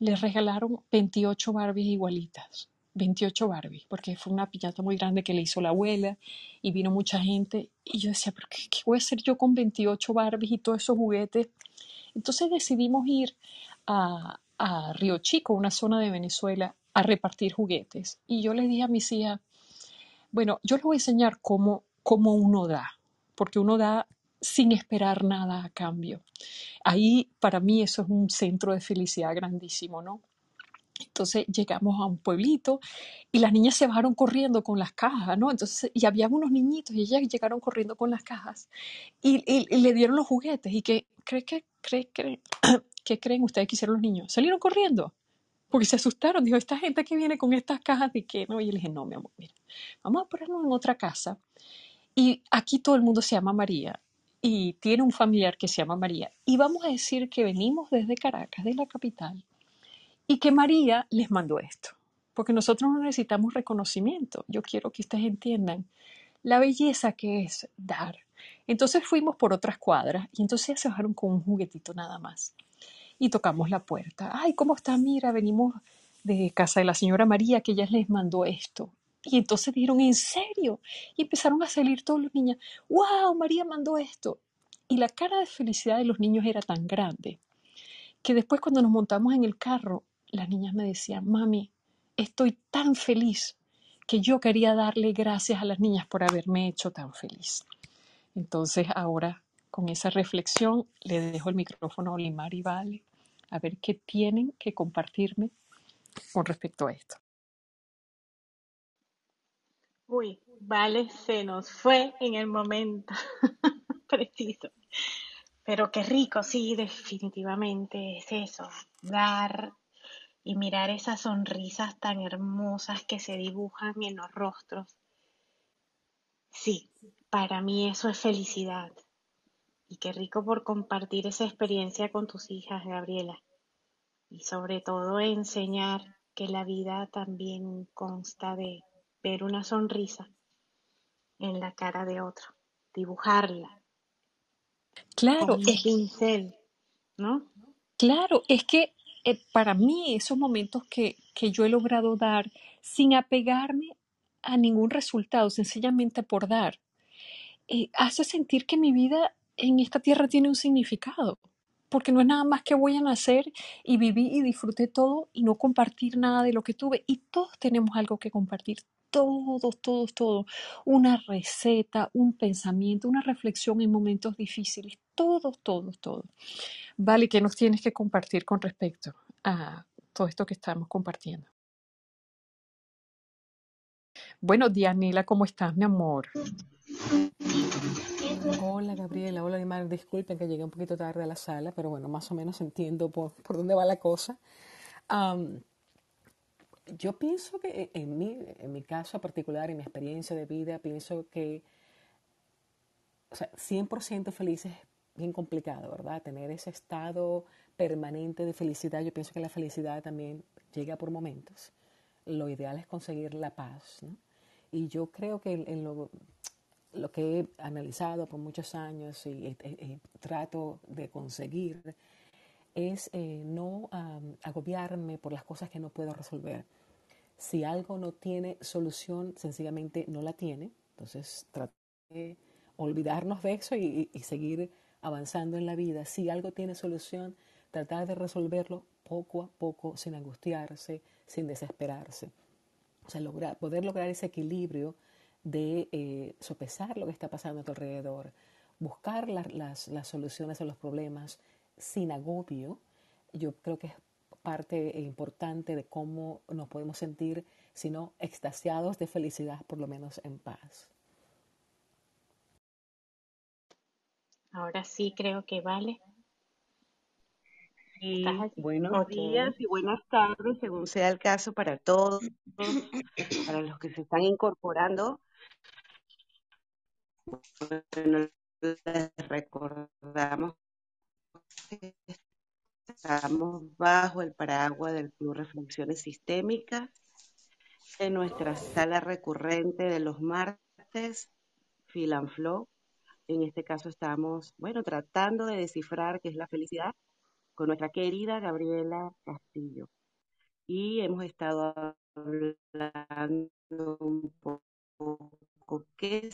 les regalaron 28 Barbies igualitas. 28 Barbies, porque fue una piñata muy grande que le hizo la abuela y vino mucha gente. Y yo decía, ¿pero qué, qué voy a hacer yo con 28 Barbies y todos esos juguetes? Entonces decidimos ir a, a Río Chico, una zona de Venezuela, a repartir juguetes. Y yo les dije a mis hijas, bueno, yo les voy a enseñar cómo, cómo uno da, porque uno da sin esperar nada a cambio. Ahí para mí eso es un centro de felicidad grandísimo, ¿no? Entonces llegamos a un pueblito y las niñas se bajaron corriendo con las cajas, ¿no? Entonces, y había unos niñitos y ellas llegaron corriendo con las cajas y, le dieron los juguetes. ¿Y qué cree que, cree, cree, ¿qué creen ustedes que hicieron los niños? Salieron corriendo porque se asustaron. Dijo, esta gente que viene con estas cajas de qué, ¿no? Y yo le dije, no, mi amor, mira, vamos a ponernos en otra casa. Y aquí todo el mundo se llama María y tiene un familiar que se llama María. Y vamos a decir que venimos desde Caracas, de la capital, y que María les mandó esto. Porque nosotros no necesitamos reconocimiento. Yo quiero que ustedes entiendan la belleza que es dar. Entonces fuimos por otras cuadras y entonces se bajaron con un juguetito nada más y tocamos la puerta. Ay, ¿cómo está? Mira, venimos de casa de la señora María, que ella les mandó esto. Y entonces dijeron, ¿en serio? Y empezaron a salir todos los niños, ¡wow! María mandó esto. Y la cara de felicidad de los niños era tan grande que después cuando nos montamos en el carro, las niñas me decían, mami, estoy tan feliz que yo quería darle gracias a las niñas por haberme hecho tan feliz. Entonces ahora con esa reflexión le dejo el micrófono a Olimar y Vale a ver qué tienen que compartirme con respecto a esto. Uy, Vale se nos fue en el momento preciso. Pero qué rico, sí, definitivamente es eso, dar y mirar esas sonrisas tan hermosas que se dibujan en los rostros. Sí, para mí eso es felicidad. Y qué rico por compartir esa experiencia con tus hijas, Gabriela. Y sobre todo enseñar que la vida también consta de ver una sonrisa en la cara de otro, dibujarla. Claro, con un pincel, ¿no? Claro, es que eh, para mí esos momentos que, que yo he logrado dar sin apegarme a ningún resultado, sencillamente por dar, eh, hace sentir que mi vida en esta tierra tiene un significado, porque no es nada más que voy a nacer y viví y disfruté todo y no compartir nada de lo que tuve. Y todos tenemos algo que compartir, todos, todos, todos. Una receta, un pensamiento, una reflexión en momentos difíciles, todos, todos, todos. Vale, ¿qué nos tienes que compartir con respecto a todo esto que estamos compartiendo? Bueno, Dianela, ¿cómo estás, mi amor? Hola Gabriela, hola Dimar, disculpen que llegué un poquito tarde a la sala, pero bueno, más o menos entiendo por, por dónde va la cosa. yo pienso que en mi, en mi caso particular, en mi experiencia de vida, pienso que o sea, 100% feliz es bien complicado, ¿verdad? Tener ese estado permanente de felicidad, yo pienso que la felicidad también llega por momentos. Lo ideal es conseguir la paz, ¿no? Y yo creo que en lo lo que he analizado por muchos años y, trato de conseguir es eh, no agobiarme por las cosas que no puedo resolver. Si algo no tiene solución, sencillamente no la tiene. Entonces, tratar de olvidarnos de eso y, seguir avanzando en la vida. Si algo tiene solución, tratar de resolverlo poco a poco, sin angustiarse, sin desesperarse. O sea, poder lograr ese equilibrio de eh, sopesar lo que está pasando a tu alrededor, buscar la, las, las soluciones a los problemas sin agobio, yo creo que es parte importante de cómo nos podemos sentir, sino extasiados de felicidad, por lo menos en paz. Ahora sí creo que vale. Buenos días y buenas tardes, según sea el caso, para todos, para los que se están incorporando. Bueno, les recordamos que estamos bajo el paraguas del Club Reflexiones Sistémicas en nuestra sala recurrente de los martes, Feel and Flow. En este caso estamos, bueno, tratando de descifrar qué es la felicidad con nuestra querida Gabriela Castillo. Y hemos estado hablando un poco qué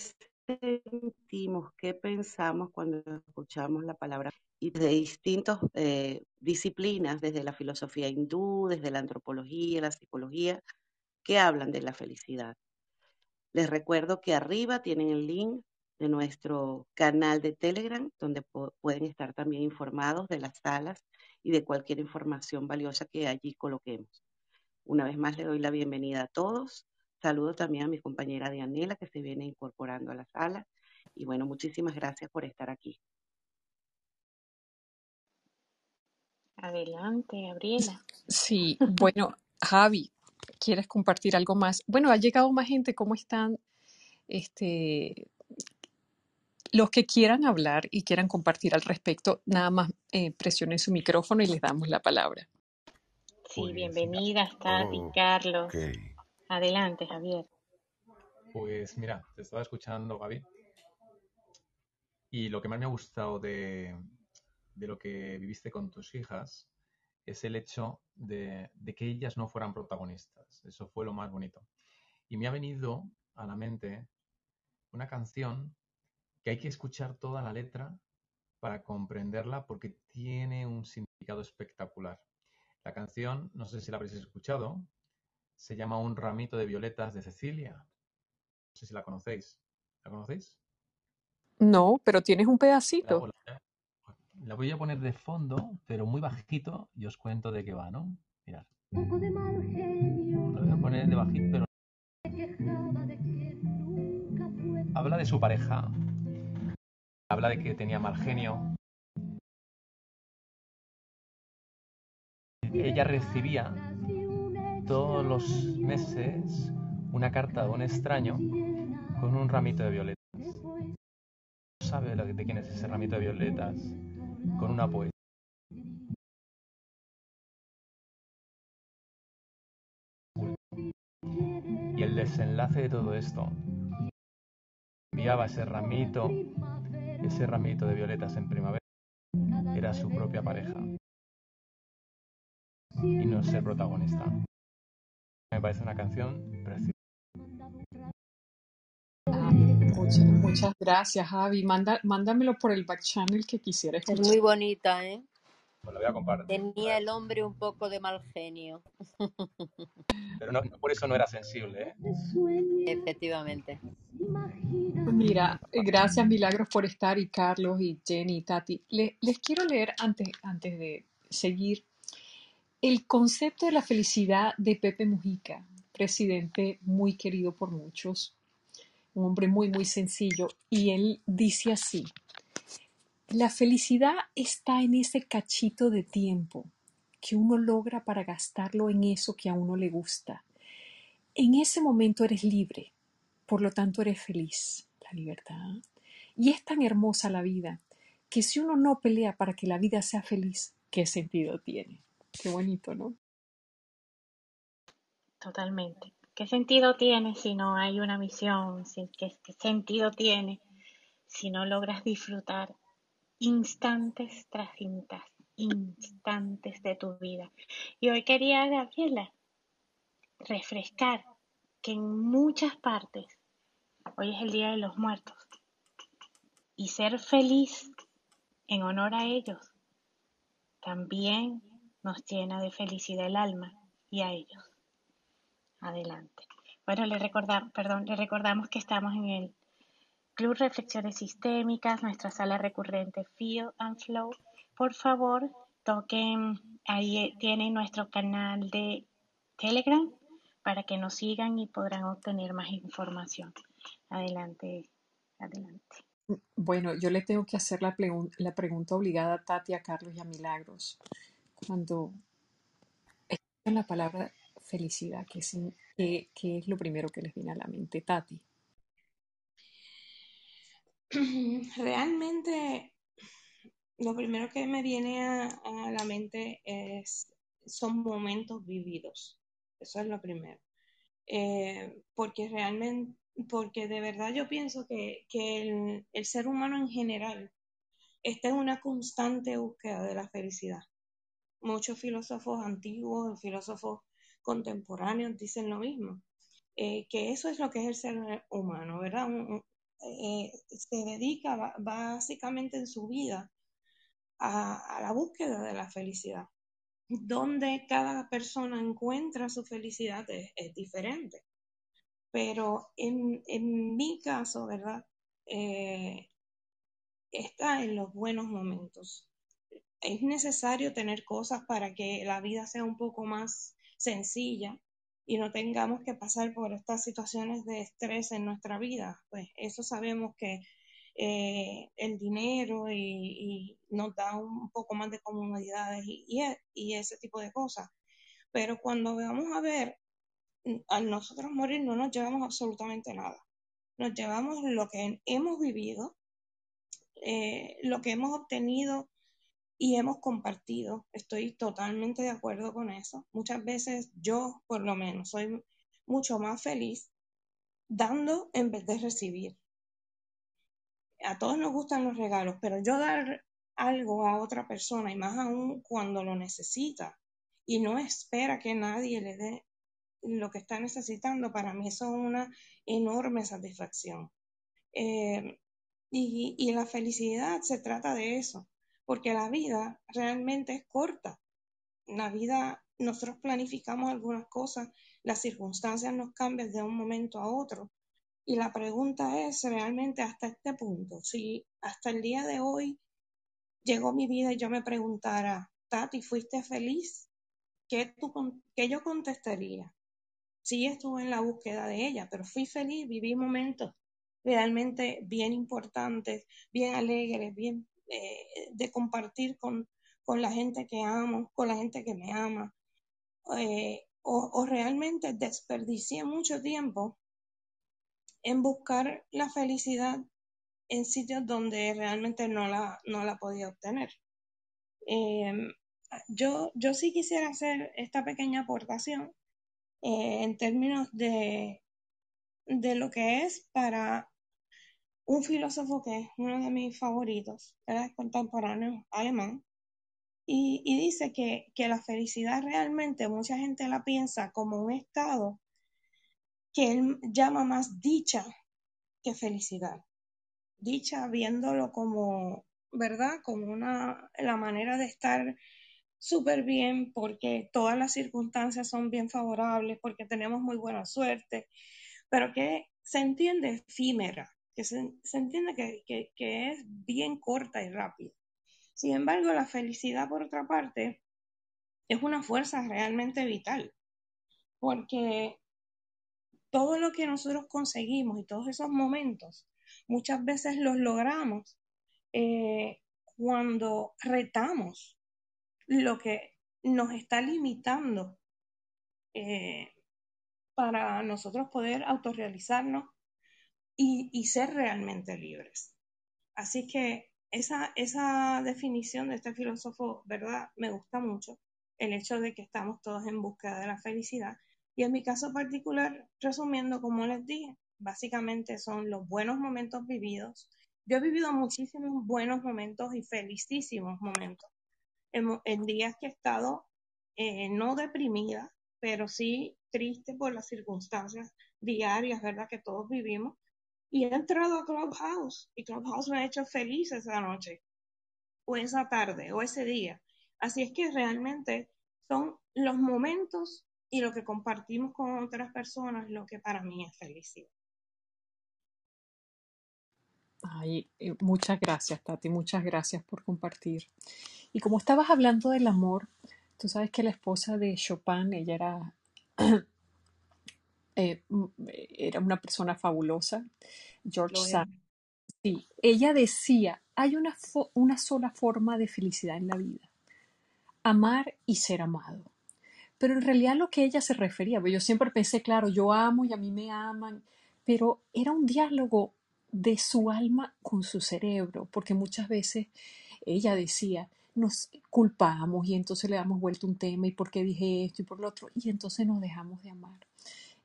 sentimos, qué pensamos cuando escuchamos la palabra y de distintas eh, disciplinas, desde la filosofía hindú, desde la antropología, la psicología, que hablan de la felicidad. Les recuerdo que arriba tienen el link de nuestro canal de Telegram, donde pueden estar también informados de las salas y de cualquier información valiosa que allí coloquemos. Una vez más le doy la bienvenida a todos. Saludo también a mi compañera Dianela, que se viene incorporando a la sala. Y bueno, muchísimas gracias por estar aquí. Adelante, Gabriela. Sí, bueno, Javi, ¿quieres compartir algo más? Bueno, ha llegado más gente, ¿cómo están? Este, los que quieran hablar y quieran compartir al respecto, nada más eh, presionen su micrófono y les damos la palabra. Sí, bienvenida, mira, Tati, Carlos. Ok. Adelante, Javier. pues mira, te estaba escuchando, Gaby, y lo que más me ha gustado de, de lo que viviste con tus hijas es el hecho de, de que ellas no fueran protagonistas. Eso fue lo más bonito. Y me ha venido a la mente una canción que hay que escuchar toda la letra para comprenderla porque tiene un significado espectacular. La canción, no sé si la habréis escuchado, se llama Un ramito de violetas de Cecilia. No sé si la conocéis. ¿La conocéis? No, pero tienes un pedacito. la- la voy a poner de fondo, pero muy bajito, y os cuento de qué va, ¿no? Mirad. La voy a poner de bajito, pero habla de su pareja. Habla de que tenía mal genio. Ella recibía todos los meses una carta de un extraño con un ramito de violetas. No sabe de quién es ese ramito de violetas con una poesía. Y el desenlace de todo esto enviaba ese ramito, ese ramito de violetas en primavera, era su propia pareja y no ser protagonista. Me parece una canción preciosa. Ah, muchas, muchas gracias, Javi. Manda, mándamelo por el back channel que quisiera Es muy bonita, ¿eh? Pues la voy a compartir. Tenía el hombre un poco de mal genio. Pero no, por eso no era sensible, ¿eh? Efectivamente. Mira, eh, gracias Milagros por estar y Carlos y Jenny y Tati. Le- les quiero leer antes, antes de seguir el concepto de la felicidad de Pepe Mujica, presidente muy querido por muchos, un hombre muy, muy sencillo. Y él dice así, la felicidad está en ese cachito de tiempo que uno logra para gastarlo en eso que a uno le gusta. En ese momento eres libre, por lo tanto eres feliz, la libertad. Y es tan hermosa la vida que si uno no pelea para que la vida sea feliz, ¿qué sentido tiene? Qué bonito, ¿no? Totalmente. ¿Qué sentido tiene si no hay una misión? Si- ¿Qué, sentido tiene si no logras disfrutar instantes tras insta- instantes de tu vida? Y hoy quería, Gabriela, refrescar que en muchas partes, hoy es el Día de los Muertos, y ser feliz en honor a ellos también nos llena de felicidad el alma y a ellos. Adelante. Bueno, le recordamos, perdón, le recordamos que estamos en el Club Reflexiones Sistémicas, nuestra sala recurrente Feel and Flow. Por favor, toquen, ahí tienen nuestro canal de Telegram para que nos sigan y podrán obtener más información. Adelante, adelante. Bueno, yo le tengo que hacer la, la pregunta obligada a Tati, a Carlos y a Milagros. Cuando escuchan la palabra felicidad, ¿qué es, qué es lo primero que les viene a la mente, Tati? Realmente lo primero que me viene a, la mente es, son momentos vividos. Eso es lo primero. Eh, porque realmente, porque de verdad yo pienso que, el, el, ser humano en general está en una constante búsqueda de la felicidad. Muchos filósofos antiguos, filósofos contemporáneos dicen lo mismo, eh, que eso es lo que es el ser humano, ¿verdad? Eh, se dedica básicamente en su vida a, la búsqueda de la felicidad. Donde cada persona encuentra su felicidad es, diferente. Pero en, mi caso, ¿verdad? Eh, está en los buenos momentos. Es necesario tener cosas para que la vida sea un poco más sencilla y no tengamos que pasar por estas situaciones de estrés en nuestra vida. Pues eso sabemos que eh, el dinero y, nos da un poco más de comodidades y, y, ese tipo de cosas. Pero cuando vamos a ver, al nosotros morir no nos llevamos absolutamente nada. Nos llevamos lo que hemos vivido, eh, lo que hemos obtenido y hemos compartido. Estoy totalmente de acuerdo con eso. Muchas veces yo, por lo menos, soy mucho más feliz dando en vez de recibir. A todos nos gustan los regalos, pero yo dar algo a otra persona y más aún cuando lo necesita y no espera que nadie le dé lo que está necesitando, para mí eso es una enorme satisfacción. Eh, y, y la felicidad se trata de eso, porque la vida realmente es corta. La vida, nosotros planificamos algunas cosas, las circunstancias nos cambian de un momento a otro. Y la pregunta es realmente hasta este punto, si hasta el día de hoy llegó mi vida y yo me preguntara, Tati, ¿fuiste feliz? ¿Qué, yo contestaría? Sí estuve en la búsqueda de ella, pero fui feliz, viví momentos realmente bien importantes, bien alegres, bien eh, de compartir con, con, la gente que amo, con la gente que me ama, eh, o, realmente desperdicié mucho tiempo en buscar la felicidad en sitios donde realmente no la, no la podía obtener. Em, yo, yo sí quisiera hacer esta pequeña aportación eh, en términos de, de lo que es para un filósofo que es uno de mis favoritos, es contemporáneo alemán, y, dice que, que, la felicidad realmente mucha gente la piensa como un estado que él llama más dicha que felicidad. Dicha viéndolo como, ¿verdad? Como una, la manera de estar súper bien porque todas las circunstancias son bien favorables, porque tenemos muy buena suerte, pero que se entiende efímera, que se, entiende que, es bien corta y rápida. Sin embargo, la felicidad, por otra parte, es una fuerza realmente vital, porque todo lo que nosotros conseguimos y todos esos momentos, muchas veces los logramos eh, cuando retamos lo que nos está limitando eh, para nosotros poder autorrealizarnos y, ser realmente libres. Así que esa, esa definición de este filósofo, ¿verdad? Me gusta mucho el hecho de que estamos todos en búsqueda de la felicidad. Y en mi caso particular, resumiendo, como les dije, básicamente son los buenos momentos vividos. Yo he vivido muchísimos buenos momentos y felicísimos momentos en, días que he estado eh, no deprimida, pero sí triste por las circunstancias diarias, ¿verdad? Que todos vivimos. Y he entrado a Clubhouse y Clubhouse me ha hecho feliz esa noche, o esa tarde, o ese día. Así es que realmente son los momentos y lo que compartimos con otras personas lo que para mí es felicidad. Ay, eh, muchas gracias, Tati, muchas gracias por compartir. Y como estabas hablando del amor, tú sabes que la esposa de Chopin, ella era, eh, mm, era una persona fabulosa, George. Sand. Sí, ella decía, hay una, una sola forma de felicidad en la vida, amar y ser amado. Pero en realidad lo que ella se refería, pues yo siempre pensé, claro, yo amo y a mí me aman, pero era un diálogo de su alma con su cerebro, porque muchas veces ella decía, nos culpamos y entonces le damos vuelta un tema y por qué dije esto y por lo otro, y entonces nos dejamos de amar.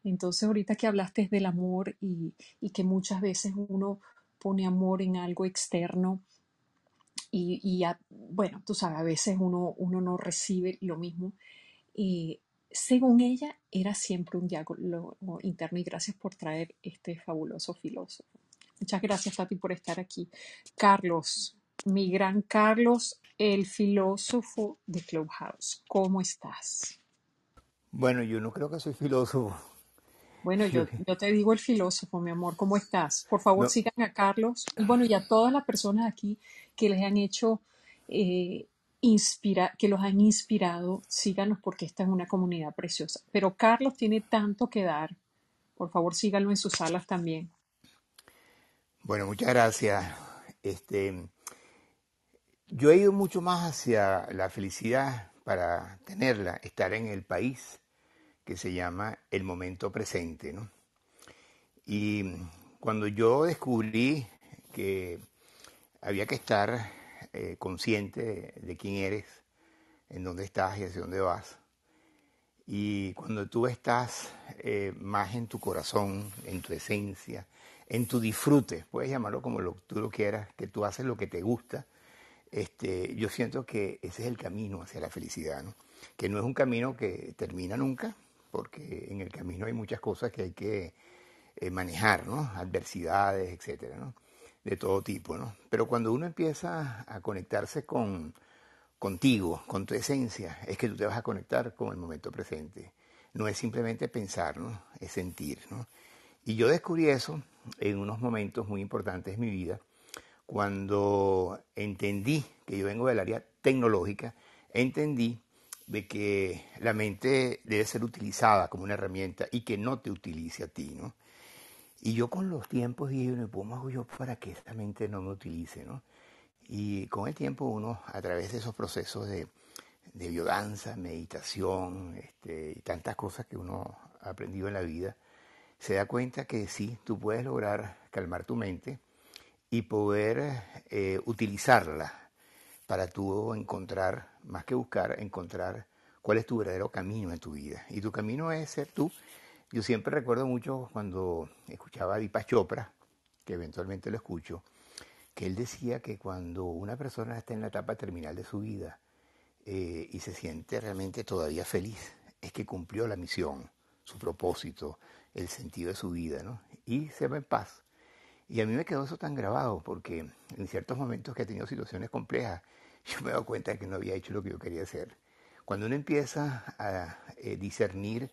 Entonces ahorita que hablaste del amor y, que muchas veces uno pone amor en algo externo y, a- bueno, tú sabes, a veces uno, uno no recibe lo mismo y según ella, era siempre un diálogo interno y gracias por traer este fabuloso filósofo. Muchas gracias, Tati, por estar aquí. Carlos, mi gran Carlos, el filósofo de Clubhouse, ¿cómo estás? Bueno, yo no creo que soy filósofo. Bueno, yo, yo te digo el filósofo, mi amor, ¿cómo estás? Por favor, No, sigan a Carlos y bueno, y a todas las personas aquí que les han hecho, eh, inspira, que los han inspirado, síganos porque esta es una comunidad preciosa. Pero Carlos tiene tanto que dar. Por favor, síganlo en sus salas también. bueno, muchas gracias. Este, yo he ido mucho más hacia la felicidad para tenerla, estar en el país que se llama el momento presente, ¿no? Y cuando yo descubrí que había que estar eh, consciente de, quién eres, en dónde estás y hacia dónde vas, Y cuando tú estás eh, más en tu corazón, en tu esencia, en tu disfrute, puedes llamarlo como lo, tú lo quieras, que tú haces lo que te gusta, este, yo siento que ese es el camino hacia la felicidad, ¿no? que no es un camino que termina nunca, porque en el camino hay muchas cosas que hay que eh, manejar, ¿no? adversidades, etcétera, ¿no? de todo tipo. ¿no? Pero cuando uno empieza a conectarse con, contigo, con tu esencia, es que tú te vas a conectar con el momento presente. No es simplemente pensar, ¿no? es sentir. ¿no? Y yo descubrí eso en unos momentos muy importantes de mi vida, cuando entendí que yo vengo del área tecnológica, entendí de que la mente debe ser utilizada como una herramienta y que no te utilice a ti, ¿no? Y yo con los tiempos dije, bueno, ¿cómo hago yo para que esta mente no me utilice, ¿no? Y con el tiempo uno, a través de esos procesos de, de biodanza, meditación, este, y tantas cosas que uno ha aprendido en la vida, se da cuenta que sí, tú puedes lograr calmar tu mente y poder eh, utilizarla para tú encontrar, más que buscar, encontrar cuál es tu verdadero camino en tu vida. Y tu camino es ser tú. Yo siempre recuerdo mucho cuando escuchaba a Deepak Chopra, que eventualmente lo escucho, que él decía que cuando una persona está en la etapa terminal de su vida eh, y se siente realmente todavía feliz, es que cumplió la misión, su propósito, el sentido de su vida, ¿no? Y se va en paz. Y a mí me quedó eso tan grabado porque en ciertos momentos que he tenido situaciones complejas, yo me he dado cuenta de que no había hecho lo que yo quería hacer. Cuando uno empieza a eh, discernir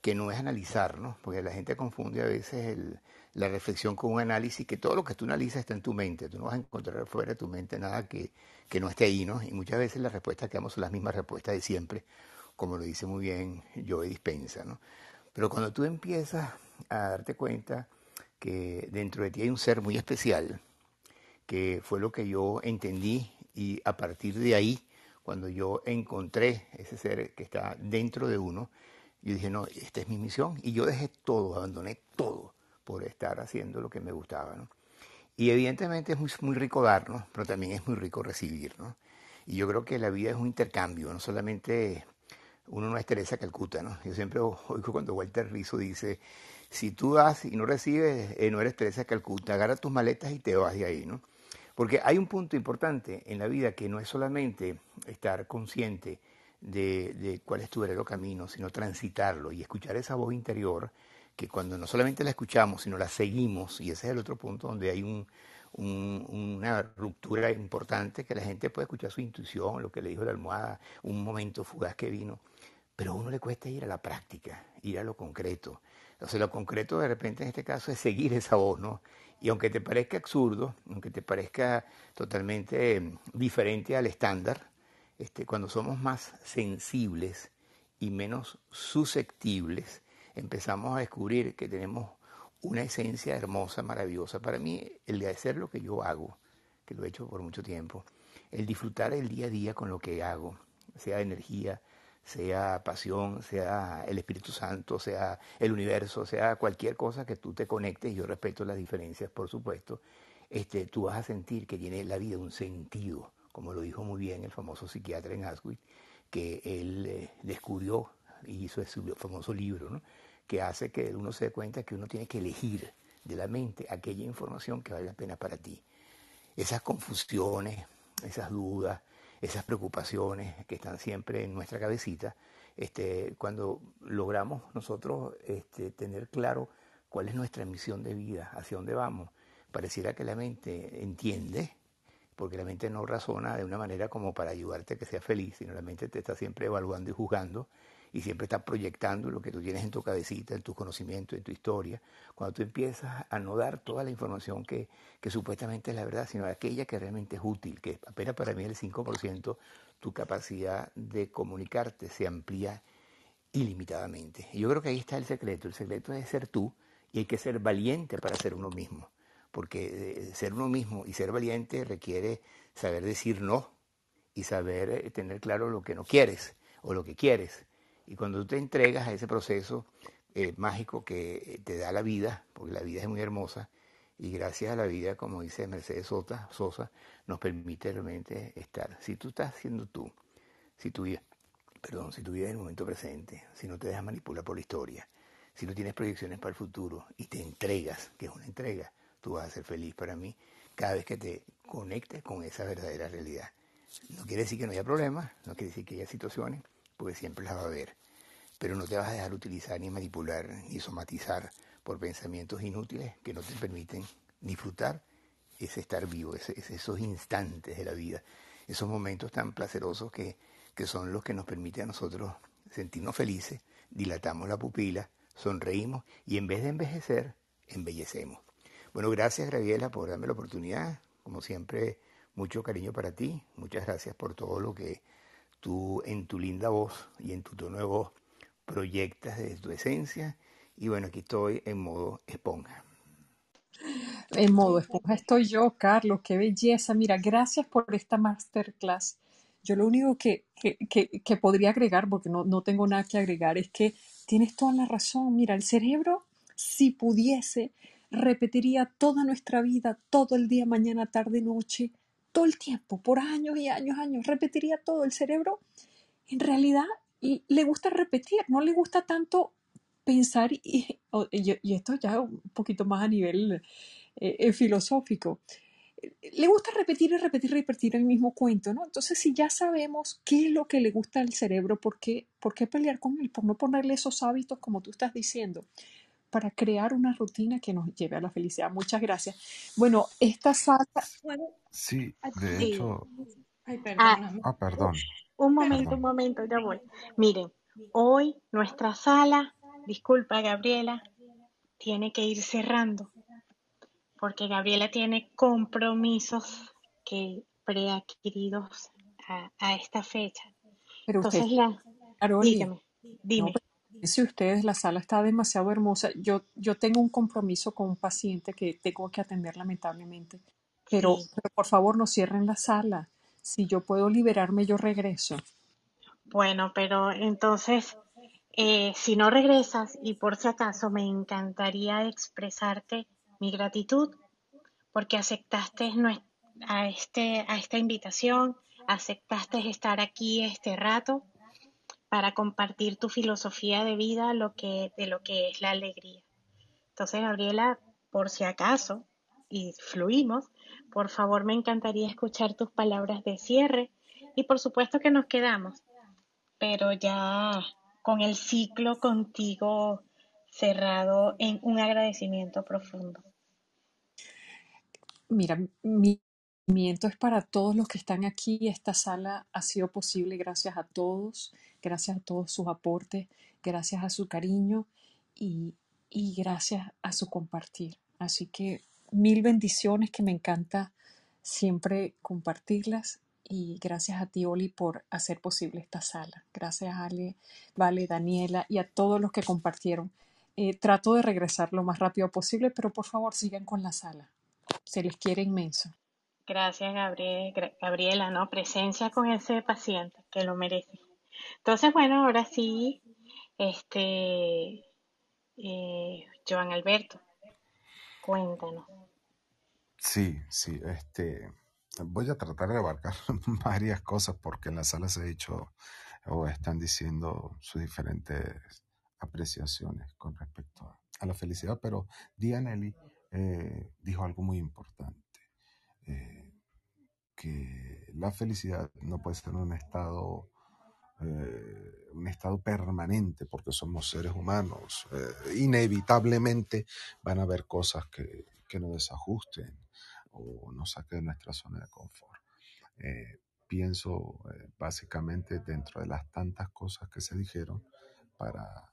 que no es analizar, ¿no? porque la gente confunde a veces el, la reflexión con un análisis, que todo lo que tú analizas está en tu mente, tú no vas a encontrar fuera de tu mente nada que, que no esté ahí, ¿no? y muchas veces las respuestas que damos son las mismas respuestas de siempre, como lo dice muy bien Joe Dispensa. ¿no? Pero cuando tú empiezas a darte cuenta dentro de ti hay un ser muy especial, que fue lo que yo entendí y a partir de ahí, cuando yo encontré ese ser que está dentro de uno, yo dije, no, esta es mi misión. Y yo dejé todo, abandoné todo por estar haciendo lo que me gustaba. Y evidentemente es muy, muy rico dar, ¿no? pero también es muy rico recibir. ¿no? Y yo creo que la vida es un intercambio, no solamente uno no es Teresa Calcuta. ¿no? Yo siempre oigo cuando Walter Rizzo dice, si tú das y no recibes, eh, no eres Teresa Calcuta, agarra tus maletas y te vas de ahí. ¿no? Porque hay un punto importante en la vida que no es solamente estar consciente de, cuál es tu verdadero camino, sino transitarlo y escuchar esa voz interior que cuando no solamente la escuchamos, sino la seguimos, y ese es el otro punto donde hay un- una ruptura importante, que la gente puede escuchar su intuición, lo que le dijo la almohada, un momento fugaz que vino, pero a uno le cuesta ir a la práctica, ir a lo concreto. Entonces lo concreto de repente en este caso es seguir esa voz, ¿no? Y aunque te parezca absurdo, aunque te parezca totalmente eh, diferente al estándar, este, cuando somos más sensibles y menos susceptibles, empezamos a descubrir que tenemos una esencia hermosa, maravillosa. Para mí, el de hacer lo que yo hago, que lo he hecho por mucho tiempo, el disfrutar el día a día con lo que hago, sea energía, sea pasión, sea el Espíritu Santo, sea el universo, sea cualquier cosa que tú te conectes, yo respeto las diferencias, por supuesto, este, tú vas a sentir que tiene la vida un sentido, como lo dijo muy bien el famoso psiquiatra en Asquith, que él eh, descubrió y hizo ese famoso libro, ¿no? que hace que uno se dé cuenta que uno tiene que elegir de la mente aquella información que vale la pena para ti. Esas confusiones, esas dudas, esas preocupaciones que están siempre en nuestra cabecita, este, cuando logramos nosotros este, tener claro cuál es nuestra misión de vida, hacia dónde vamos, pareciera que la mente entiende, porque la mente no razona de una manera como para ayudarte a que seas feliz, sino la mente te está siempre evaluando y juzgando y siempre está proyectando lo que tú tienes en tu cabecita, en tus conocimientos, en tu historia. Cuando tú empiezas a no dar toda la información que, que supuestamente es la verdad, sino aquella que realmente es útil, que apenas para mí el 5%, tu capacidad de comunicarte se amplía ilimitadamente. Y yo creo que ahí está el secreto. El secreto es ser tú y hay que ser valiente para ser uno mismo. Porque eh, ser uno mismo y ser valiente requiere saber decir no y saber eh, tener claro lo que no quieres o lo que quieres. Y cuando tú te entregas a ese proceso eh, mágico que eh, te da la vida, porque la vida es muy hermosa, y gracias a la vida, como dice Mercedes Sosa, Sosa, nos permite realmente estar. Si tú estás siendo tú, si tú, vi- perdón, si tú vives en el momento presente, si no te dejas manipular por la historia, si no tienes proyecciones para el futuro y te entregas, que es una entrega, tú vas a ser feliz para mí cada vez que te conectes con esa verdadera realidad. No quiere decir que no haya problemas, no quiere decir que haya situaciones, porque siempre las va a haber, pero no te vas a dejar utilizar ni manipular ni somatizar por pensamientos inútiles que no te permiten disfrutar ese estar vivo, esos instantes de la vida, esos momentos tan placerosos que, que son los que nos permiten a nosotros sentirnos felices, dilatamos la pupila, sonreímos y en vez de envejecer, embellecemos. Bueno, gracias Graviela por darme la oportunidad, como siempre, mucho cariño para ti, muchas gracias por todo lo que en tu linda voz y en tu tono de voz proyectas desde tu esencia y bueno, aquí estoy en modo esponja. En modo esponja estoy yo, Carlos, qué belleza. Mira, gracias por esta masterclass. Yo lo único que, que, que- que podría agregar, porque no, no tengo nada que agregar, es que tienes toda la razón. Mira, el cerebro, si pudiese, repetiría toda nuestra vida, todo el día, mañana, tarde, noche, todo el tiempo, por años y años, años, repetiría todo. El cerebro, en realidad, y- le gusta repetir, no le gusta tanto pensar, y, y- y esto ya un poquito más a nivel eh, eh, filosófico. Le gusta repetir y repetir y repetir el mismo cuento, ¿no? Entonces, si ya sabemos qué es lo que le gusta al cerebro, ¿por qué, por qué pelear con él? Por no ponerle esos hábitos, como tú estás diciendo, para crear una rutina que nos lleve a la felicidad. Muchas gracias. Bueno, esta sala. Sí, de Sí. hecho, ay, Ah, perdóname. ah, perdón, un momento, un perdón. momento, ya voy. Miren, hoy nuestra sala, disculpa Gabriela, tiene que ir cerrando porque Gabriela tiene compromisos que preadquiridos a, a esta fecha. pero usted, Entonces, la, Caroli, dígame, no, dime. Si ustedes, la sala está demasiado hermosa. Yo, yo tengo un compromiso con un paciente que tengo que atender lamentablemente, pero, Sí, pero por favor no cierren la sala. Si yo puedo liberarme, yo regreso. bueno, pero entonces, eh, si no regresas y por si acaso me encantaría expresarte mi gratitud porque aceptaste a, este, a esta invitación, aceptaste estar aquí este rato para compartir tu filosofía de vida lo que, de lo que es la alegría. Entonces, Gabriela, por si acaso, y fluimos, por favor me encantaría escuchar tus palabras de cierre y por supuesto que nos quedamos, pero ya con el ciclo contigo cerrado en un agradecimiento profundo. Mira, mi es para todos los que están aquí. Esta sala ha sido posible gracias a todos, gracias a todos sus aportes, gracias a su cariño y, y gracias a su compartir. Así que mil bendiciones que me encanta siempre compartirlas y gracias a ti, Oli, por hacer posible esta sala. Gracias, Ale, Vale, Daniela y a todos los que compartieron. Eh, trato de regresar lo más rápido posible, pero por favor sigan con la sala. Se les quiere inmenso. Gracias, Gabriel, Gabriela, ¿no? Presencia con ese paciente que lo merece. Entonces, bueno, ahora sí, este, eh, Joan Alberto, cuéntanos. Sí, sí, este, voy a tratar de abarcar varias cosas porque en la sala se ha dicho o están diciendo sus diferentes apreciaciones con respecto a, a la felicidad, pero Dianelli eh, dijo algo muy importante, eh, que la felicidad no puede ser un estado eh, un estado permanente porque somos seres humanos. Eh, inevitablemente van a haber cosas que, que nos desajusten o nos saquen de nuestra zona de confort. Pienso básicamente dentro de las tantas cosas que se dijeron para,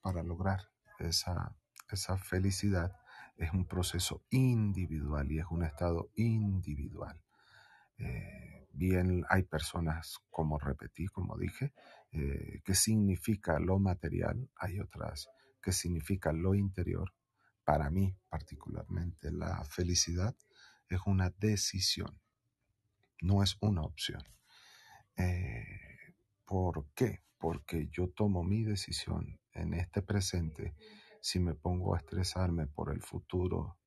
para lograr esa, esa felicidad es un proceso individual y es un estado individual. Eh, bien, hay personas, como repetí, como dije, eh, que significa lo material, hay otras que significa lo interior. Para mí, particularmente, la felicidad es una decisión, no es una opción. Eh, ¿Por qué? Porque yo tomo mi decisión en este presente si me pongo a estresarme por el futuro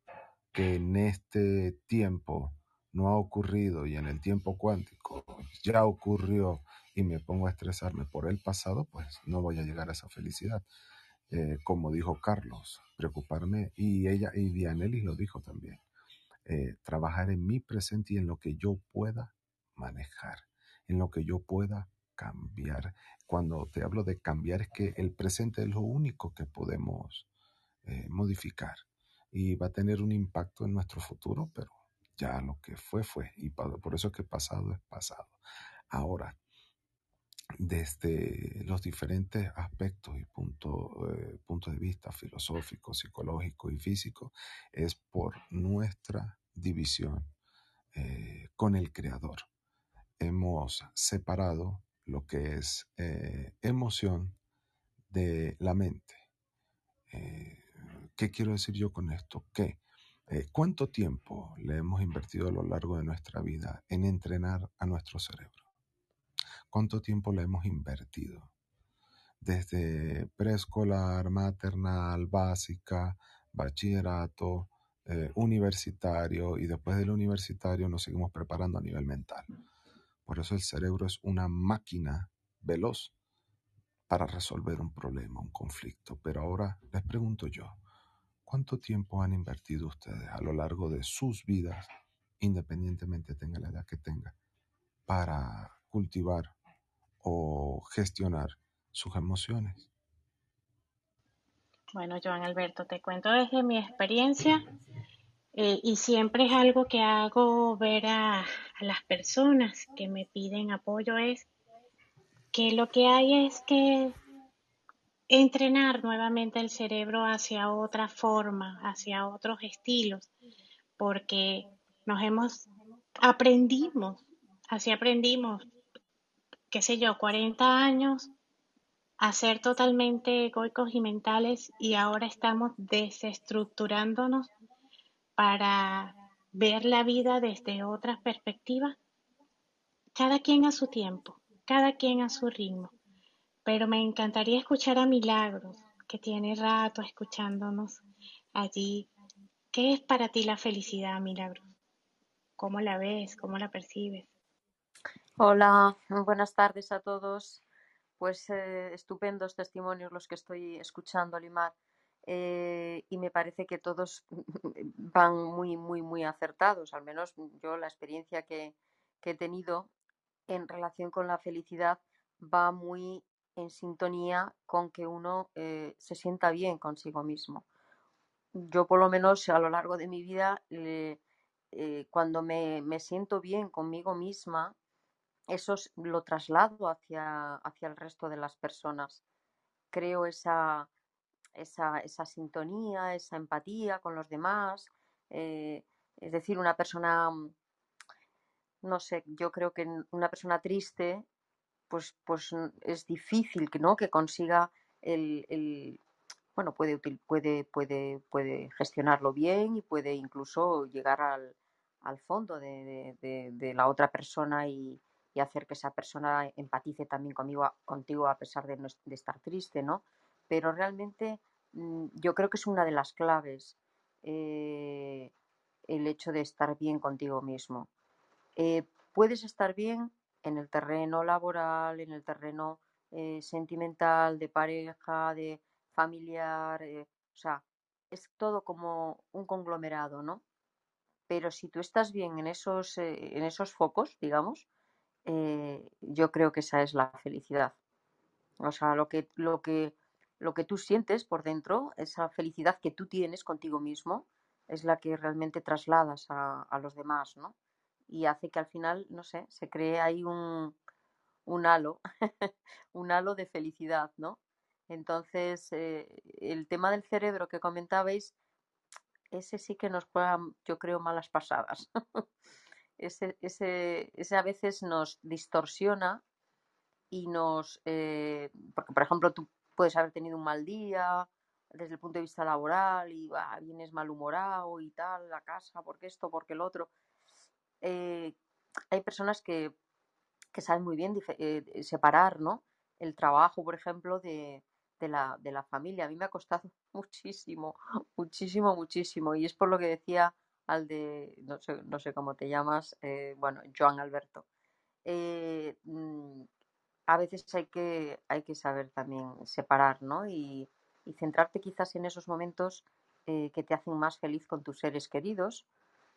que en este tiempo no ha ocurrido y en el tiempo cuántico ya ocurrió y me pongo a estresarme por el pasado, pues no voy a llegar a esa felicidad. Eh, como dijo Carlos, preocuparme, y ella, y Dianelis lo dijo también, eh, trabajar en mi presente y en lo que yo pueda manejar, en lo que yo pueda cambiar. Cuando te hablo de cambiar es que el presente es lo único que podemos eh, modificar y va a tener un impacto en nuestro futuro, pero ya lo que fue fue y por eso es que pasado es pasado. Ahora, desde los diferentes aspectos y puntos eh, puntos de vista filosófico, psicológico y físico, es por nuestra división eh, con el Creador. Hemos separado lo que es eh, emoción de la mente. Eh, ¿Qué quiero decir yo con esto? Que eh, ¿Cuánto tiempo le hemos invertido a lo largo de nuestra vida en entrenar a nuestro cerebro? ¿Cuánto tiempo le hemos invertido? Desde preescolar, maternal, básica, bachillerato, universitario y después del universitario nos seguimos preparando a nivel mental. Por eso el cerebro es una máquina veloz para resolver un problema, un conflicto. Pero ahora les pregunto yo, ¿cuánto tiempo han invertido ustedes a lo largo de sus vidas, independientemente tenga la edad que tenga, para cultivar o gestionar sus emociones? Bueno, Joan Alberto, te cuento desde mi experiencia eh, y siempre es algo que hago ver a, las personas que me piden apoyo es que lo que hay es que entrenar nuevamente el cerebro hacia otra forma, hacia otros estilos, porque nos hemos, aprendimos, así aprendimos, qué sé yo, 40 años a ser totalmente egoicos y mentales y ahora estamos desestructurándonos para ver la vida desde otras perspectivas, cada quien a su tiempo, cada quien a su ritmo. Pero me encantaría escuchar a Milagros, que tiene rato escuchándonos allí. ¿Qué es para ti la felicidad, Milagros? ¿Cómo la ves? ¿Cómo la percibes? Hola, buenas tardes a todos. Pues eh, estupendos testimonios los que estoy escuchando, Limar. Eh, y me parece que todos van muy, muy, muy acertados. Al menos yo la experiencia que, he tenido en relación con la felicidad va muy en sintonía con que uno eh, se sienta bien consigo mismo. yo por lo menos a lo largo de mi vida, eh, cuando me, me siento bien conmigo misma, eso es- lo traslado hacia, hacia el resto de las personas. Creo esa, esa, esa sintonía, esa empatía con los demás. eh, es decir, una persona, mm, no sé, yo creo que una persona triste, pues, pues es difícil que, ¿no? que consiga el, bueno, puede, puede, puede, puede gestionarlo bien y puede incluso llegar al, al fondo de, de- la otra persona y, y hacer que esa persona empatice también conmigo, contigo a pesar de, no de estar triste, ¿no? Pero realmente mm, yo creo que es una de las claves eh, el hecho de estar bien contigo mismo. Eh, puedes estar bien en el terreno laboral, en el terreno eh, sentimental, de pareja, de familiar, o sea, es todo como un conglomerado, ¿no? Pero si tú estás bien en esos, en esos focos, digamos, yo creo que esa es la felicidad. O sea, lo que, lo que, lo que tú sientes por dentro, esa felicidad que tú tienes contigo mismo, es la que realmente trasladas a, los demás, ¿no? Y hace que al final, no sé, se cree ahí un, un halo, un halo de felicidad, ¿no? Entonces, eh, el tema del cerebro que comentabais, ese sí que nos juega, yo creo, malas pasadas. ese, ese, ese a veces nos distorsiona y nos, eh, porque por ejemplo tú puedes haber tenido un mal día desde el punto de vista laboral y bah, vienes malhumorado y tal, la casa, porque esto, porque el otro. Eh, hay personas que, que saben muy bien eh, separar, ¿no? El trabajo, por ejemplo, de, de la, de la familia. A mí me ha costado muchísimo, muchísimo, muchísimo. Y es por lo que decía al de, no sé, no sé cómo te llamas, eh, bueno, Joan Alberto. Mm, a veces hay que, hay que saber también separar, ¿no? Y, centrarte quizás en esos momentos eh, que te hacen más feliz con tus seres queridos,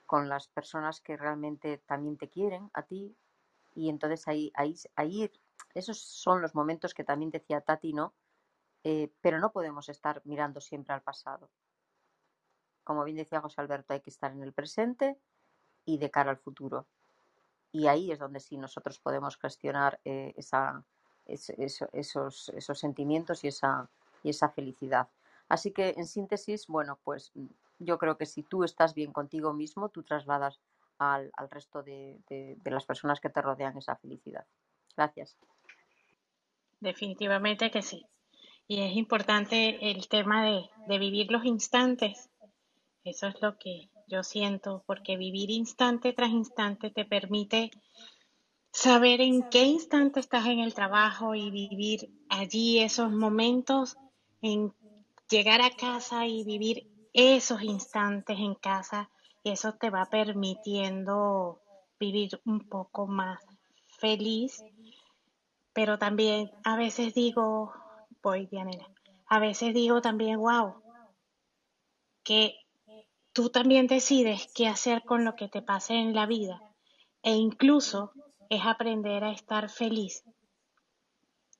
con las personas que realmente también te quieren a ti. Y entonces ahí, ahí, ahí esos son los momentos que también decía Tati, ¿no? Eh, pero no podemos estar mirando siempre al pasado. Como bien decía José Alberto, hay que estar en el presente y de cara al futuro. Y ahí es donde sí nosotros podemos gestionar eh, esa, es- eso- esos, esos sentimientos y esa, y esa felicidad. Así que, en síntesis, bueno, pues mm, yo creo que si tú estás bien contigo mismo, tú trasladas al, al resto de, de- de las personas que te rodean esa felicidad. Gracias. Definitivamente que sí. Y es importante el tema de, de vivir los instantes. Eso es lo que yo siento, porque vivir instante tras instante te permite saber en qué instante estás en el trabajo y vivir allí esos momentos, en llegar a casa y vivir esos instantes en casa, y eso te va permitiendo vivir un poco más feliz, pero también a veces digo, voy Dianela, a veces digo también, wow, que tú también decides qué hacer con lo que te pase en la vida e incluso es aprender a estar feliz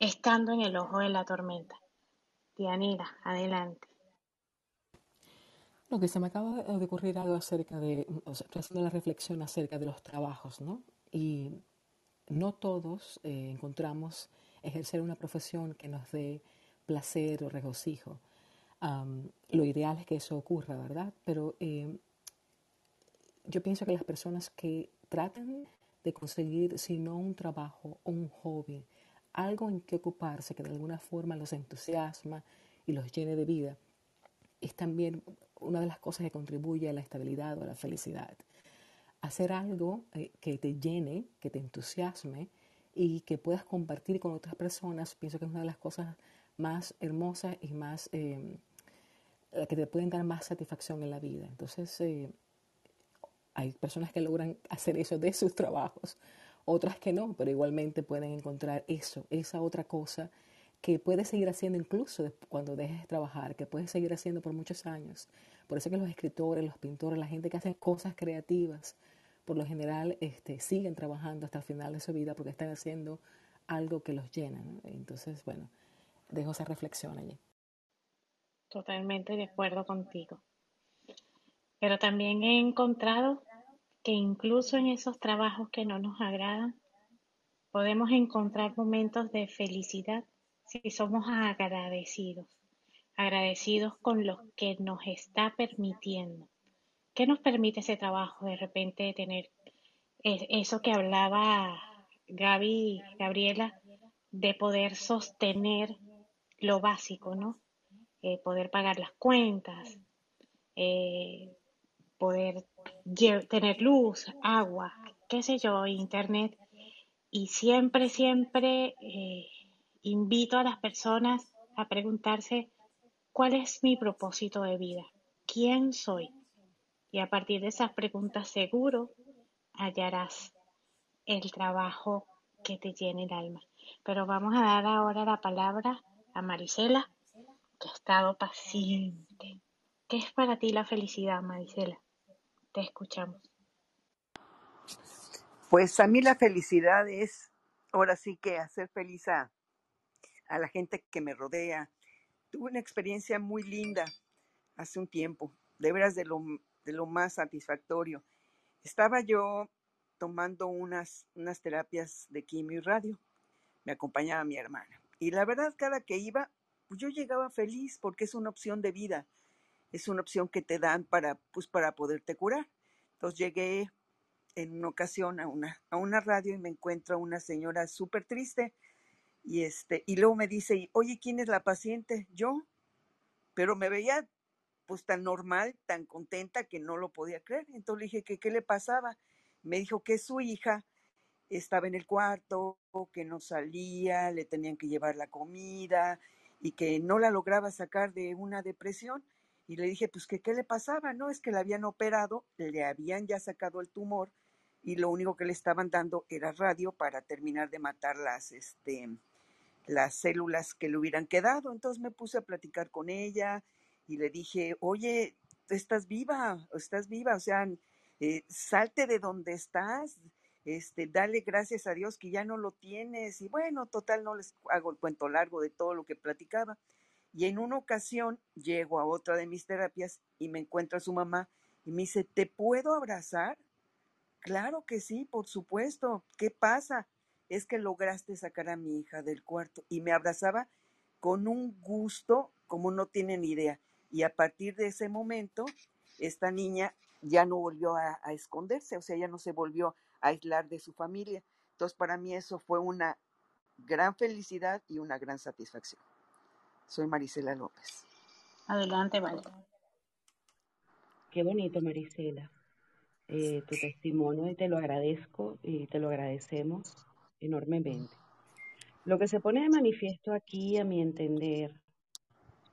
estando en el ojo de la tormenta. Dianela, adelante. Lo que se me acaba de ocurrir algo acerca de, o sea, estoy haciendo la reflexión acerca de los trabajos, ¿no? Y no todos eh, encontramos ejercer una profesión que nos dé placer o regocijo. Lo ideal es que eso ocurra, ¿verdad? Pero eh, yo pienso que las personas que tratan de conseguir, si no un trabajo o un hobby, algo en que ocuparse que de alguna forma los entusiasma y los llene de vida, es también una de las cosas que contribuye a la estabilidad o a la felicidad. Hacer algo eh, que te llene, que te entusiasme y que puedas compartir con otras personas, pienso que es una de las cosas más hermosas y más eh, que te pueden dar más satisfacción en la vida. Entonces, eh, hay personas que logran hacer eso de sus trabajos, otras que no, pero igualmente pueden encontrar eso, esa otra cosa que puedes seguir haciendo incluso cuando dejes de trabajar, que puedes seguir haciendo por muchos años. Por eso que los escritores, los pintores, la gente que hace cosas creativas, por lo general este, siguen trabajando hasta el final de su vida porque están haciendo algo que los llena. Entonces, bueno, dejo esa reflexión allí. Totalmente de acuerdo contigo. pero también he encontrado que incluso en esos trabajos que no nos agradan, podemos encontrar momentos de felicidad si somos agradecidos, agradecidos con lo que nos está permitiendo. ¿Qué nos permite ese trabajo? De repente tener eso que hablaba Gaby, Gabriela, de poder sostener lo básico, ¿no? Eh, poder pagar las cuentas, eh, poder tener luz, agua, qué sé yo, internet. Y siempre, siempre eh, invito a las personas a preguntarse cuál es mi propósito de vida, quién soy. Y a partir de esas preguntas seguro hallarás el trabajo que te llene el alma. Pero vamos a dar ahora la palabra a Marisela, que ha estado paciente. ¿Qué es para ti la felicidad, Marisela? Te escuchamos. Pues a mí la felicidad es, ahora sí que hacer feliz a, a la gente que me rodea. Tuve una experiencia muy linda hace un tiempo, de veras de lo, de lo más satisfactorio. Estaba yo tomando unas, unas terapias de quimio y radio. Me acompañaba mi hermana. Y la verdad, cada que iba, pues yo llegaba feliz porque es una opción de vida. Es una opción que te dan para, pues, para poderte curar. Entonces llegué en una ocasión a una, a una radio y me encuentro una señora súper triste y, este, y luego me dice, oye, ¿quién es la paciente? Yo. Pero me veía pues tan normal, tan contenta que no lo podía creer. Entonces le dije qué le pasaba. Me dijo que su hija estaba en el cuarto, que no salía, le tenían que llevar la comida y que no la lograba sacar de una depresión. Y le dije, pues que qué le pasaba, ¿no? Es que la habían operado, le habían ya sacado el tumor y lo único que le estaban dando era radio para terminar de matar las, este, las células que le hubieran quedado. Entonces me puse a platicar con ella y le dije, oye, estás viva, estás viva, o sea, eh, salte de donde estás, este, dale gracias a Dios que ya no lo tienes. Y bueno, total, no les hago el cuento largo de todo lo que platicaba. Y en una ocasión llego a otra de mis terapias y me encuentro a su mamá y me dice, ¿te puedo abrazar? Claro que sí, por supuesto. ¿Qué pasa? Es que lograste sacar a mi hija del cuarto y me abrazaba con un gusto como no tienen idea. Y a partir de ese momento, esta niña ya no volvió a, a, esconderse, o sea, ya no se volvió aislar de su familia. Entonces, para mí eso fue una gran felicidad y una gran satisfacción. Soy Marisela López. Adelante, Vale. Qué bonito, Marisela. Eh, tu testimonio y te lo agradezco y te lo agradecemos enormemente. Lo que se pone de manifiesto aquí, a mi entender,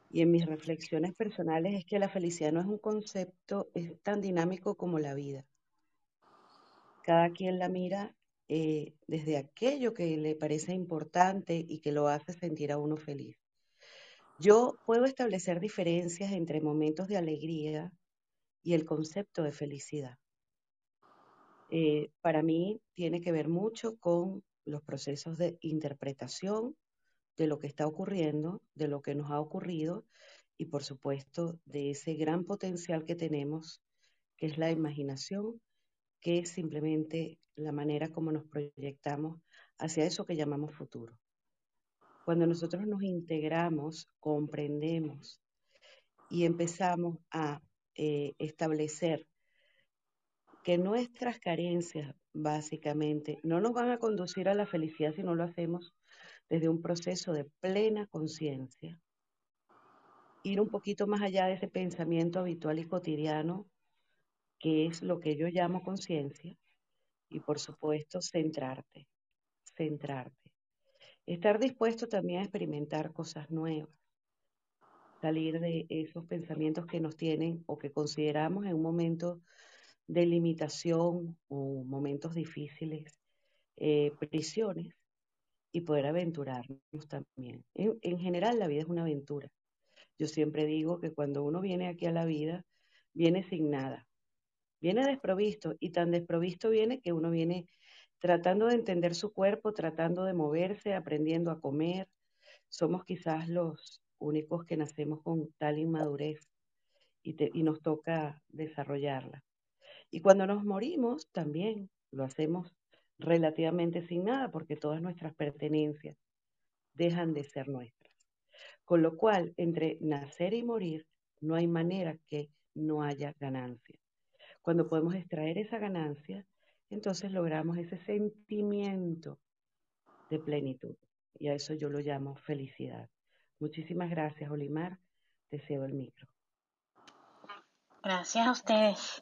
y en mis reflexiones personales, es que la felicidad no es un concepto es tan dinámico como la vida. Cada quien la mira eh, desde aquello que le parece importante y que lo hace sentir a uno feliz. Yo puedo establecer diferencias entre momentos de alegría y el concepto de felicidad. Eh, para mí tiene que ver mucho con los procesos de interpretación de lo que está ocurriendo, de lo que nos ha ocurrido y por supuesto de ese gran potencial que tenemos, que es la imaginación, que es simplemente la manera como nos proyectamos hacia eso que llamamos futuro. Cuando nosotros nos integramos, comprendemos y empezamos a eh, establecer que nuestras carencias básicamente no nos van a conducir a la felicidad si no lo hacemos desde un proceso de plena conciencia, ir un poquito más allá de ese pensamiento habitual y cotidiano, es lo que yo llamo conciencia, y por supuesto centrarte, centrarte. Estar dispuesto también a experimentar cosas nuevas, salir de esos pensamientos que nos tienen o que consideramos en un momento de limitación o momentos difíciles, eh, prisiones, y poder aventurarnos también. En, general la vida es una aventura. Yo siempre digo que cuando uno viene aquí a la vida, viene sin nada, viene desprovisto y tan desprovisto viene que uno viene tratando de entender su cuerpo, tratando de moverse, aprendiendo a comer. Somos quizás los únicos que nacemos con tal inmadurez y, y nos toca desarrollarla. Y cuando nos morimos también lo hacemos relativamente sin nada porque todas nuestras pertenencias dejan de ser nuestras. Con lo cual, entre nacer y morir, no hay manera que no haya ganancia. Cuando podemos extraer esa ganancia, entonces logramos ese sentimiento de plenitud. Y a eso yo lo llamo felicidad. Muchísimas gracias, Olimar. Te cedo el micro. Gracias a ustedes.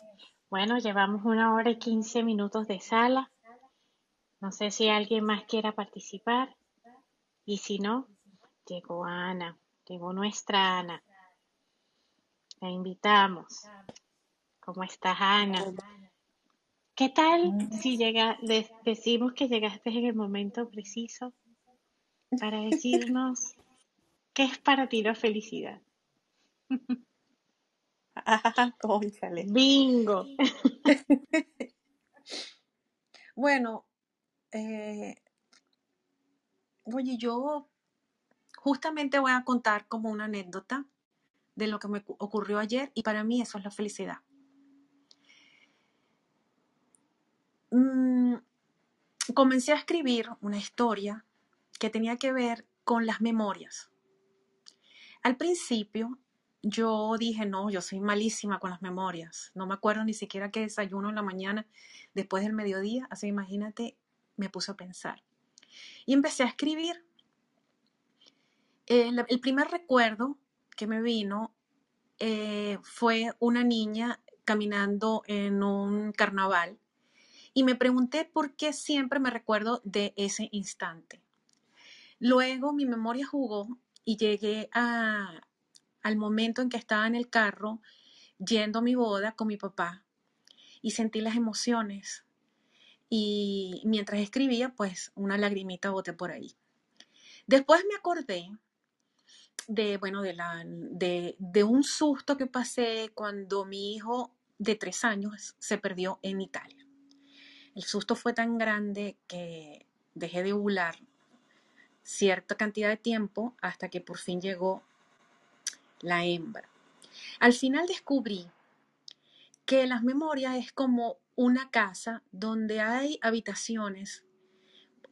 Bueno, llevamos una hora y quince minutos de sala. No sé si alguien más quiera participar. Y si no, llegó Ana, llegó nuestra Ana. La invitamos. ¿Cómo estás, Ana? ¿Qué tal si llega, les decimos que llegaste en el momento preciso para decirnos qué es para ti la felicidad? Ah, cónchale. Bingo. Bueno, eh, oye, yo justamente voy a contar como una anécdota de lo que me cu- ocurrió ayer y para mí eso es la felicidad. Mm, comencé a escribir una historia que tenía que ver con las memorias. Al principio yo dije, no, yo soy malísima con las memorias. No me acuerdo ni siquiera qué desayuno en la mañana después del mediodía. Así imagínate, me puse a pensar. Y empecé a escribir. El, primer recuerdo que me vino eh, fue una niña caminando en un carnaval y me pregunté por qué siempre me recuerdo de ese instante. Luego mi memoria jugó y llegué a, al momento en que estaba en el carro yendo a mi boda con mi papá y sentí las emociones y mientras escribía pues una lagrimita boté por ahí. Después me acordé de, bueno, de, un susto que pasé cuando mi hijo de tres años se perdió en Italia. El susto fue tan grande que dejé de ovular cierta cantidad de tiempo hasta que por fin llegó la hembra. Al final descubrí que las memorias es como una casa donde hay habitaciones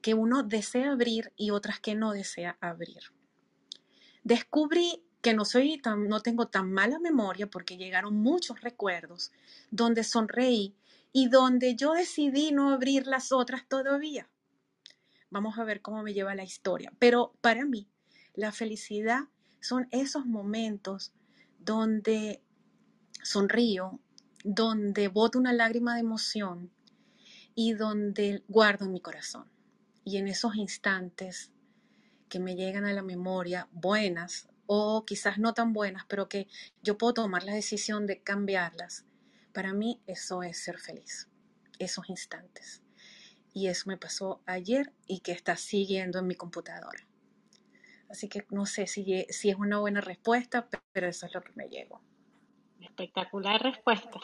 que uno desea abrir y otras que no desea abrir. Descubrí que no soy tan, no tengo tan mala memoria porque llegaron muchos recuerdos donde sonreí y donde yo decidí no abrir las otras todavía. Vamos a ver cómo me lleva la historia. Pero para mí, la felicidad son esos momentos donde sonrío, donde boto una lágrima de emoción y donde guardo en mi corazón. Y en esos instantes que me llegan a la memoria, buenas o quizás no tan buenas, pero que yo puedo tomar la decisión de cambiarlas, para mí eso es ser feliz, esos instantes. Y eso me pasó ayer y que está siguiendo en mi computadora. Así que no sé si, si es una buena respuesta, pero eso es lo que me llegó. Espectacular respuesta.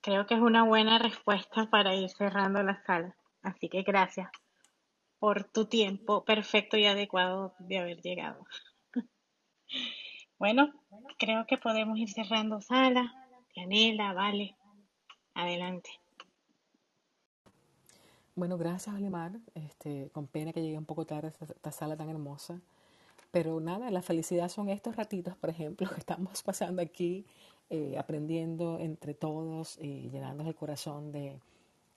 Creo que es una buena respuesta para ir cerrando la sala. Así que gracias por tu tiempo perfecto y adecuado de haber llegado. Bueno, creo que podemos ir cerrando sala. Dianela, vale, adelante. Bueno, gracias, Olimar. Este, con pena que llegué un poco tarde a esta, sala tan hermosa. Pero nada, la felicidad son estos ratitos, por ejemplo, que estamos pasando aquí, eh, aprendiendo entre todos, eh, llenándonos el corazón de,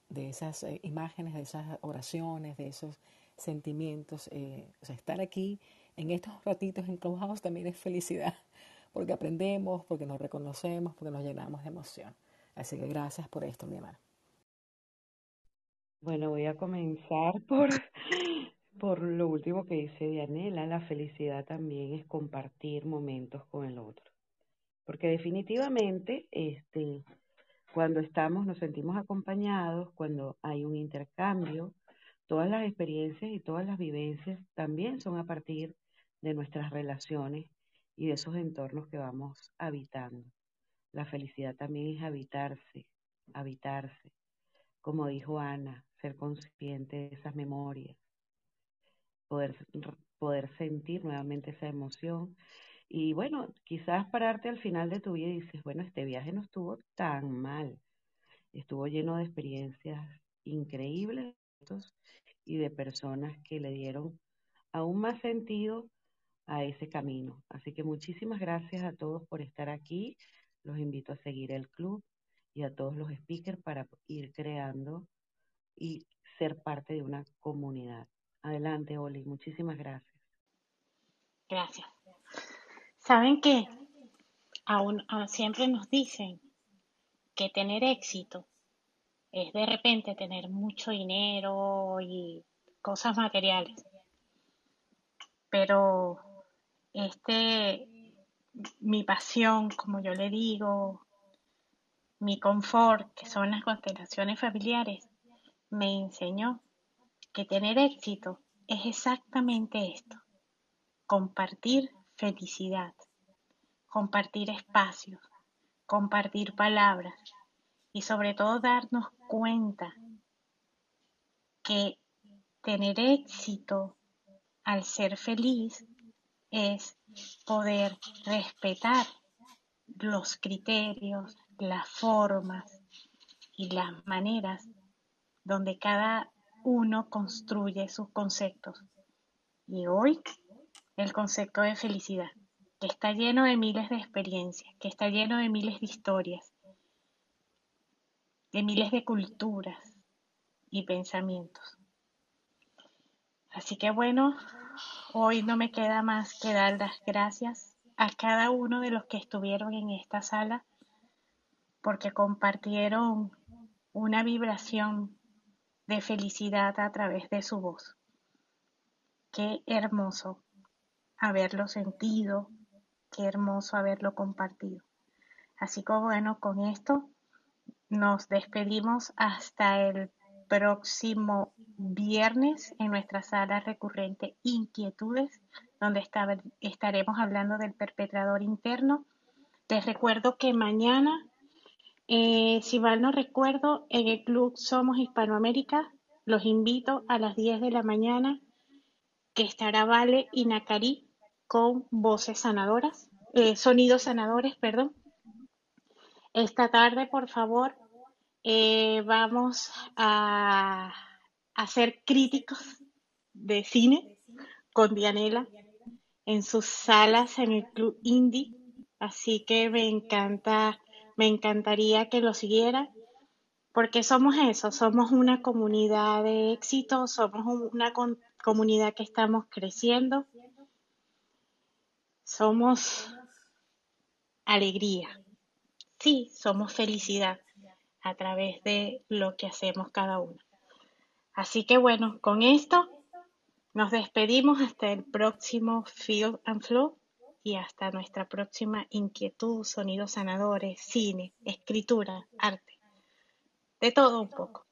de esas eh, imágenes, de esas oraciones, de esos sentimientos. eh, o sea, estar aquí en estos ratitos en también es felicidad, porque aprendemos, porque nos reconocemos, porque nos llenamos de emoción. Así que gracias por esto, mi hermana. Bueno, voy a comenzar por, por lo último que dice Dianela. La felicidad también es compartir momentos con el otro. Porque definitivamente, este, cuando estamos, nos sentimos acompañados, cuando hay un intercambio, todas las experiencias y todas las vivencias también son a partir de nuestras relaciones y de esos entornos que vamos habitando. La felicidad también es habitarse, habitarse. Como dijo Ana, ser consciente de esas memorias, poder, poder sentir nuevamente esa emoción Y bueno, quizás pararte al final de tu vida y dices, bueno, este viaje no estuvo tan mal, estuvo lleno de experiencias increíbles y de personas que le dieron aún más sentido a ese camino. Así que muchísimas gracias a todos por estar aquí. Los invito a seguir el club y a todos los speakers para ir creando y ser parte de una comunidad. Adelante, Oli. Muchísimas gracias. Gracias. ¿Saben qué? Aún, aún siempre nos dicen que tener éxito es de repente tener mucho dinero y cosas materiales. Pero este, mi pasión, como yo le digo, mi confort, que son las constelaciones familiares, me enseñó que tener éxito es exactamente esto, compartir felicidad, compartir espacios, compartir palabras y sobre todo darnos cuenta que tener éxito al ser feliz es poder respetar los criterios, las formas y las maneras donde cada uno construye sus conceptos. Y hoy el concepto de felicidad, que está lleno de miles de experiencias, que está lleno de miles de historias, de miles de culturas y pensamientos. Así que bueno, hoy no me queda más que dar las gracias a cada uno de los que estuvieron en esta sala porque compartieron una vibración de felicidad a través de su voz. Qué hermoso haberlo sentido, qué hermoso haberlo compartido. Así que bueno, con esto nos despedimos hasta el próximo viernes en nuestra sala recurrente Inquietudes, donde estaremos hablando del perpetrador interno. Les recuerdo que mañana, eh, si mal no recuerdo, en el Club Somos Hispanoamérica, los invito a las 10 de la mañana, que estará Vale y Nacari con voces sanadoras, eh, sonidos sanadores, perdón. Esta tarde, por favor, eh, vamos a, ser críticos de cine con Dianela en sus salas en el Club Indie. Así que me encanta, me encantaría que lo siguieran porque somos eso, somos una comunidad de éxito, somos una comunidad que estamos creciendo, somos alegría, sí, somos felicidad a través de lo que hacemos cada uno. Así que bueno, con esto nos despedimos hasta el próximo Field and Flow y hasta nuestra próxima inquietud, sonidos sanadores, cine, escritura, arte, de todo un poco.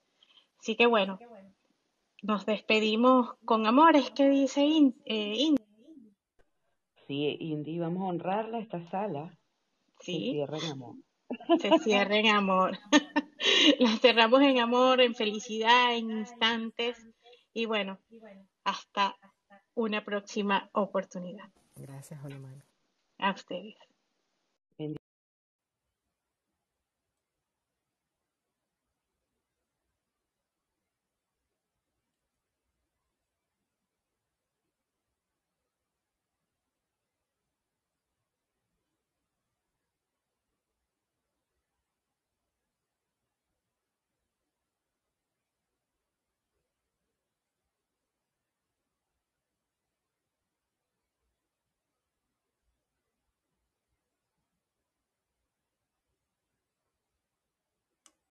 Así que bueno, nos despedimos con amores, que dice eh, Indy. Sí, Indy, vamos a honrarla esta sala. Sí. cierra en amor. Se cierra en amor. La cerramos en amor, en felicidad, en instantes. Y bueno, hasta una próxima oportunidad. Gracias, Olimar. A ustedes.